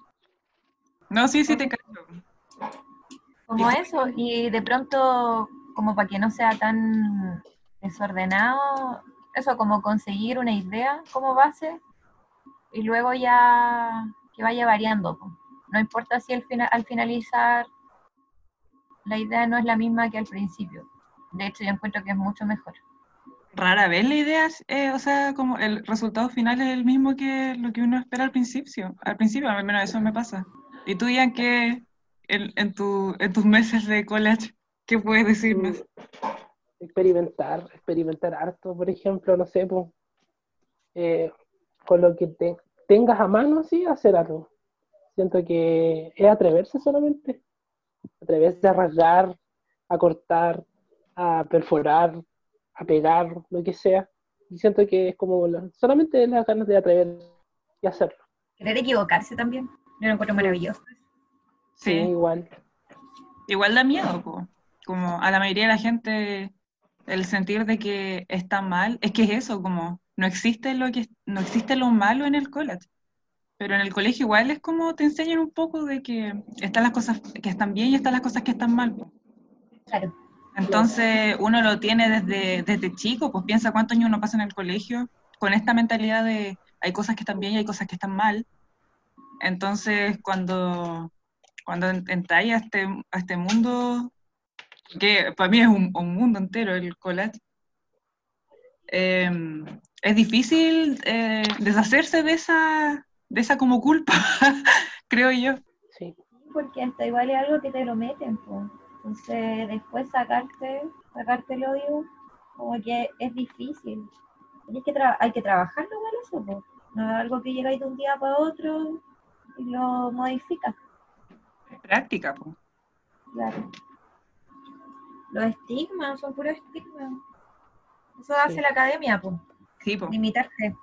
No, sí, sí te cacho. Como eso, y de pronto, como para que no sea tan desordenado, eso, como conseguir una idea como base y luego ya que vaya variando. No importa si al, final, al finalizar la idea no es la misma que al principio. De hecho, yo encuentro que es mucho mejor. Rara vez la idea, eh, o sea, como el resultado final es el mismo que lo que uno espera al principio. Al principio, al menos eso me pasa. ¿Y tú, Ian, qué en, en, tu, en tus meses de college, qué puedes decirnos? experimentar, experimentar harto, por ejemplo, no sé, pues, eh, con lo que te, tengas a mano, sí, hacer algo. Siento que es atreverse solamente, atreverse a rasgar, a cortar, a perforar, a pegar, lo que sea. Y siento que es como solamente las ganas de atrever y hacerlo. Querer equivocarse también, yo lo encuentro maravilloso. Sí, igual. Igual da miedo, como a la mayoría de la gente el sentir de que está mal, es que es eso, como no existe lo que no existe lo malo en el college. Pero en el colegio igual es como te enseñan un poco de que están las cosas que están bien y están las cosas que están mal. Claro. Entonces uno lo tiene desde, desde chico, pues piensa cuántos años uno pasa en el colegio con esta mentalidad de hay cosas que están bien y hay cosas que están mal. Entonces cuando, cuando entráis a este, a este mundo que para mí es un, mundo entero el collage, em, es difícil eh, deshacerse de esa, de esa como culpa, creo yo. Sí. Porque hasta igual es algo que te lo meten, pues. Entonces, después sacarte, sacarte el odio, como que es difícil. Hay que, hay que trabajarlo con eso, pues. No es algo que llegáis de un día para otro y lo modificas. Práctica, pues. Claro los estigmas, son puros estigmas. Eso hace la academia, pues. Sí, pues. Limitarte.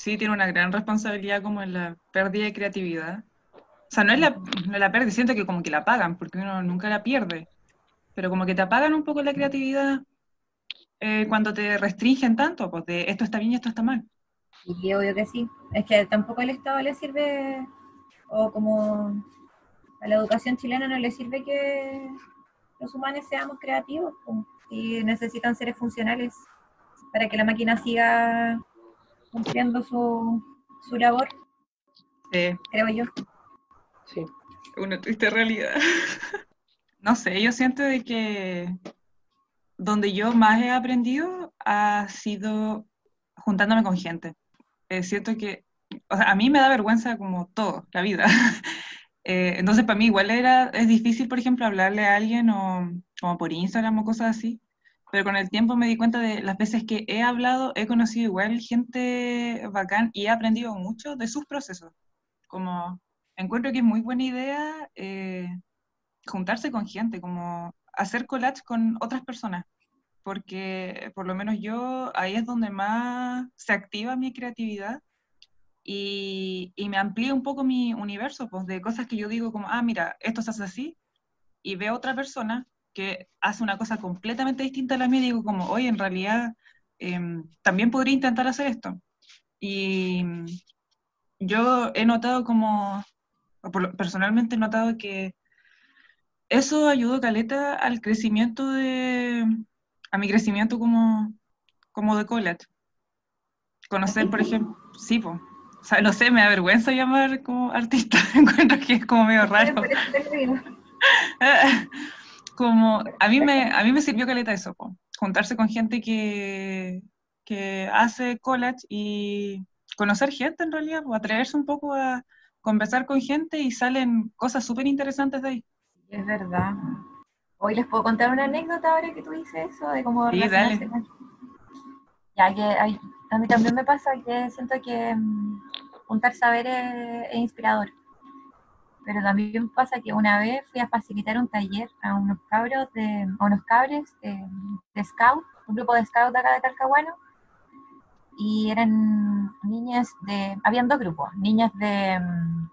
Sí, tiene una gran responsabilidad como en la pérdida de creatividad. O sea, no es la, no la pérdida, siento que como que la pagan, porque uno nunca la pierde. Pero como que te apagan un poco la creatividad eh, cuando te restringen tanto, pues de esto está bien y esto está mal. Y obvio que sí. Es que tampoco el Estado le sirve, o como a la educación chilena no le sirve que los humanos seamos creativos y necesitan seres funcionales para que la máquina siga cumpliendo su, su labor. Sí. Creo yo. Sí. Una triste realidad. no sé, yo siento de que donde yo más he aprendido ha sido juntándome con gente. Eh, siento que, o sea, a mí me da vergüenza como todo, la vida. Eh, entonces, para mí igual era, es difícil, por ejemplo, hablarle a alguien o como por Instagram o cosas así, pero con el tiempo me di cuenta de las veces que he hablado, he conocido igual gente bacán y he aprendido mucho de sus procesos. Como encuentro que es muy buena idea eh, juntarse con gente, como hacer collage con otras personas, porque por lo menos yo ahí es donde más se activa mi creatividad y, me amplía un poco mi universo, pues de cosas que yo digo como, ah, mira, esto se hace así, y veo otra persona que hace una cosa completamente distinta a la mía digo como, oye, en realidad em, también podría intentar hacer esto. Y yo he notado como, personalmente he notado que eso ayudó Caleta al crecimiento de, a mi crecimiento como, como de college. Conocer, por ejemplo, sí, pues o sea, no sé, me da vergüenza llamar como artista, encuentro que es como medio raro. como, a mí me, a mí me sirvió caleta eso, juntarse con gente que, que hace collage y conocer gente en realidad, o atreverse un poco a conversar con gente y salen cosas súper interesantes de ahí. Es verdad. Hoy les puedo contar una anécdota ahora que tú dices eso, de cómo sí, dale. Ya que hay, a mí también me pasa que siento que mm, juntar saberes es inspirador. Pero también pasa que una vez fui a facilitar un taller a unos cabros de, a unos cabres de, scout, un grupo de scout acá de Talcahuano, y eran niñas de, habían dos grupos, niñas de, mm,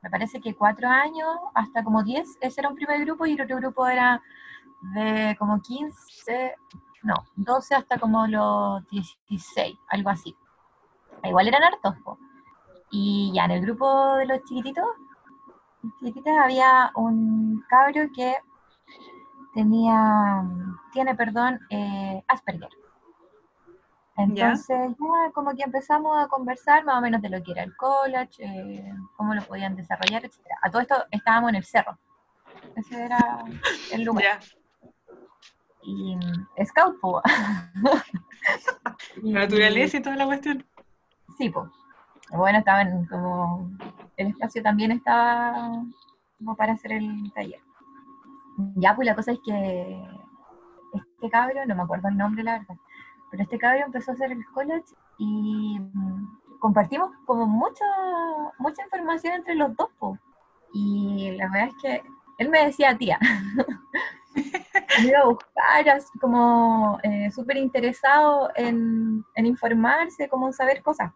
me parece que cuatro años hasta como diez, ese era un primer grupo, y el otro grupo era de como 15, no, 12 hasta como los 16, algo así. Igual eran hartos. Y ya en el grupo de los chiquititos, chiquititas había un cabro que tenía, tiene, perdón, eh, Asperger. Entonces ya. como que empezamos a conversar más o menos de lo que era el college, eh, cómo lo podían desarrollar, etc. A todo esto estábamos en el cerro. Ese era el lugar. Y mm, scout, po. Naturaleza y toda la cuestión. Sí, pues. Bueno, estaban como. El espacio también estaba como para hacer el taller. Ya, pues la cosa es que este cabro, no me acuerdo el nombre, la verdad, pero este cabro empezó a hacer el college y mm, compartimos como mucha, mucha información entre los dos, po. Y la verdad es que él me decía tía. me iba a buscar, como eh, súper interesado en, en, informarse, como saber cosas.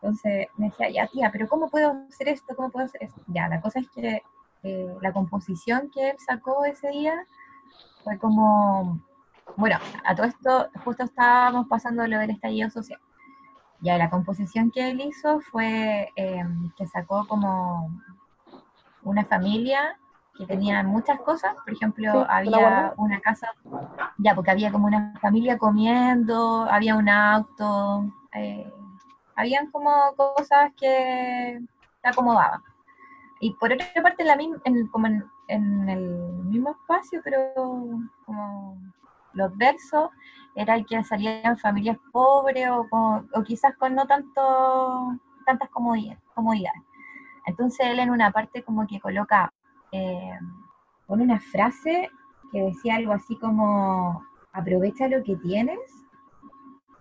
Entonces me decía, ya tía, pero ¿cómo puedo hacer esto? ¿Cómo puedo hacer esto? Ya, la cosa es que eh, la composición que él sacó ese día fue como, bueno, a todo esto justo estábamos pasando lo del estallido social. Ya, la composición que él hizo fue eh, que sacó como una familia que tenía muchas cosas, por ejemplo, había una casa, ya, porque había como una familia comiendo, había un auto, eh, habían como cosas que te acomodaban. Y por otra parte, en la misma, en, el mismo espacio, pero como los versos, era que salían familias pobres o, o quizás con no tanto tantas comodidades. Entonces él en una parte como que coloca eh, con una frase que decía algo así como, aprovecha lo que tienes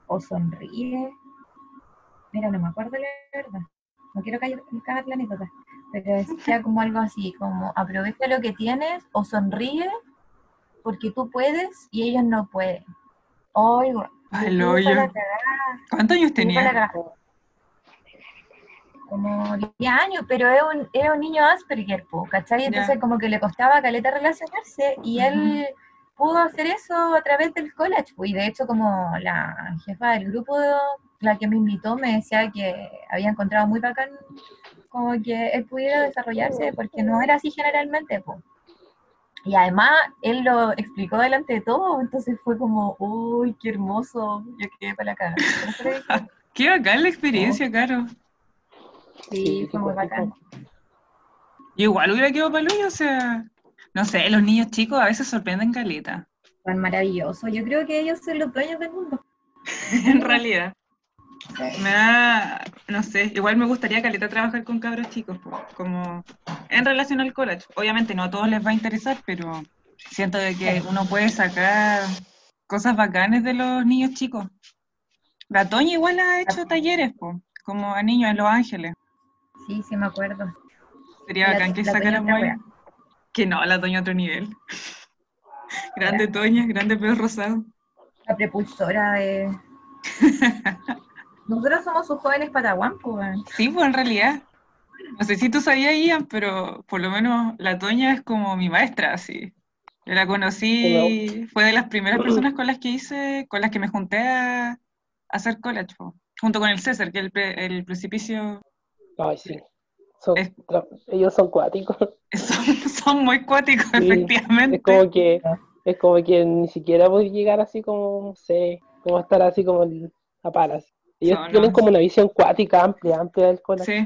o sonríe mira, no me acuerdo la verdad, no quiero caer, la anécdota, pero decía como algo así, como aprovecha lo que tienes o sonríe porque tú puedes y ellos no pueden. Oigo, ¿Cuántos años tenía? Como 10 años, pero era un, era un niño Asperger, ¿cachai? Entonces como que le costaba a Caleta relacionarse y él pudo hacer eso a través del college, y de hecho como la jefa del grupo, la que me invitó, me decía que había encontrado muy bacán como que él pudiera desarrollarse, porque no era así generalmente, pues. Y además, él lo explicó delante de todo, entonces fue como, uy, qué hermoso, yo quedé para la cara. qué bacán la experiencia, Caro. Sí, fue muy bacán. igual hubiera quedado para o sea, no sé, los niños chicos a veces sorprenden caleta. Son maravillosos. Yo creo que ellos son los dueños del mundo. en realidad. Me da, no sé, igual me gustaría caleta trabajar con cabros chicos, como en relación al college. Obviamente no a todos les va a interesar, pero siento de que uno puede sacar cosas bacanes de los niños chicos. La Toña igual ha hecho talleres, como a niños en Los Ángeles. Sí, sí me acuerdo. Sería bacán que sacaran que no, la Toña otro nivel. grande Toña, grande pelo rosado. La prepulsora de... Nosotros somos sus jóvenes pataguán, pues. Sí, pues en realidad. No sé si tú sabías, Ian, pero por lo menos la Toña es como mi maestra, así. Yo la conocí, fue de las primeras personas con las que hice, con las que me junté a, hacer college, junto con el César, que es el, el precipicio. Ay, sí ellos son cuáticos. Son, muy cuáticos, efectivamente. Es como que es como que ni siquiera voy llegar así como, no sé, como estar así como a palas. Ellos tienen como una visión cuática amplia, amplia del cola. Sí.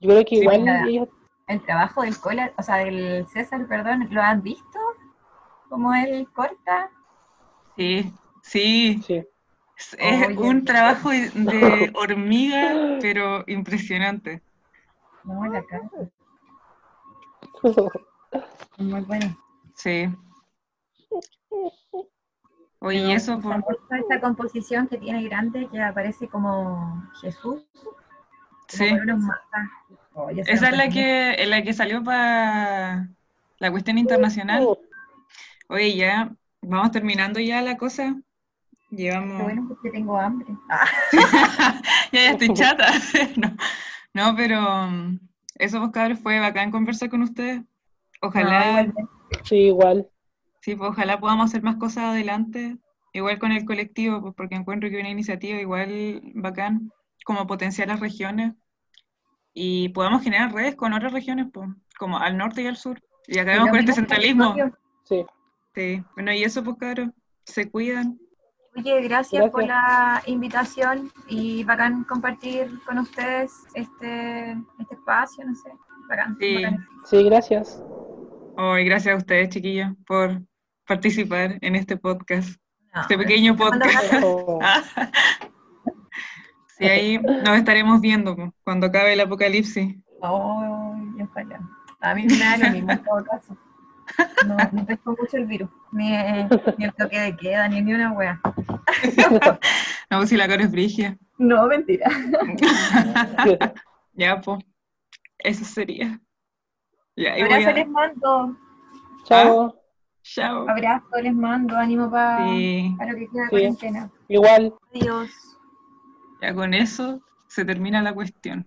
Yo creo que igual ellos... El trabajo del cola, o sea, del César, perdón, ¿lo han visto? ¿Cómo él corta? Sí, sí. sí. Es, un trabajo de hormiga, pero impresionante. Muy acá. Muy bueno. Sí. Oye, eso por... Esa composición que tiene grande que aparece como Jesús. Sí. Oh, Esa es la que, la que salió para la cuestión internacional. Oye, ya vamos terminando ya la cosa. Llevamos. Qué bueno porque tengo hambre. Ah, ya, ya estoy chata. no, no, pero um, eso, pues, cabros, fue bacán conversar con ustedes. Ojalá, igualmente. Sí, igual. sí, pues, ojalá podamos hacer más cosas adelante, igual con el colectivo, pues, porque encuentro que una iniciativa igual bacán, como potenciar las regiones y podamos generar redes con otras regiones, pues, como al norte y al sur. Y acabemos con este centralismo. Sí. Sí, bueno, y eso, pues, cabros, se cuidan. Oye, gracias, por la invitación y bacán compartir con ustedes este, este espacio, no sé. Bacán. Sí. bacán. Sí, gracias. Oh, y gracias a ustedes, chiquillos, por participar en este podcast, No, este pequeño podcast. Oh, Sí, ahí nos estaremos viendo cuando acabe el apocalipsis. Ojalá. A mí me da lo mismo en todo caso. No, no pesco mucho el virus, ni, ni el toque de queda, ni, ni una wea. No, pues si la cara es brigia. No, mentira. Ya, pues, eso sería. Ya, Abrazo a... les mando, Chao. Chao. abrazo les mando, ánimo para Sí, lo que queda Sí. cuarentena. Igual. Adiós. ya con eso se termina la cuestión.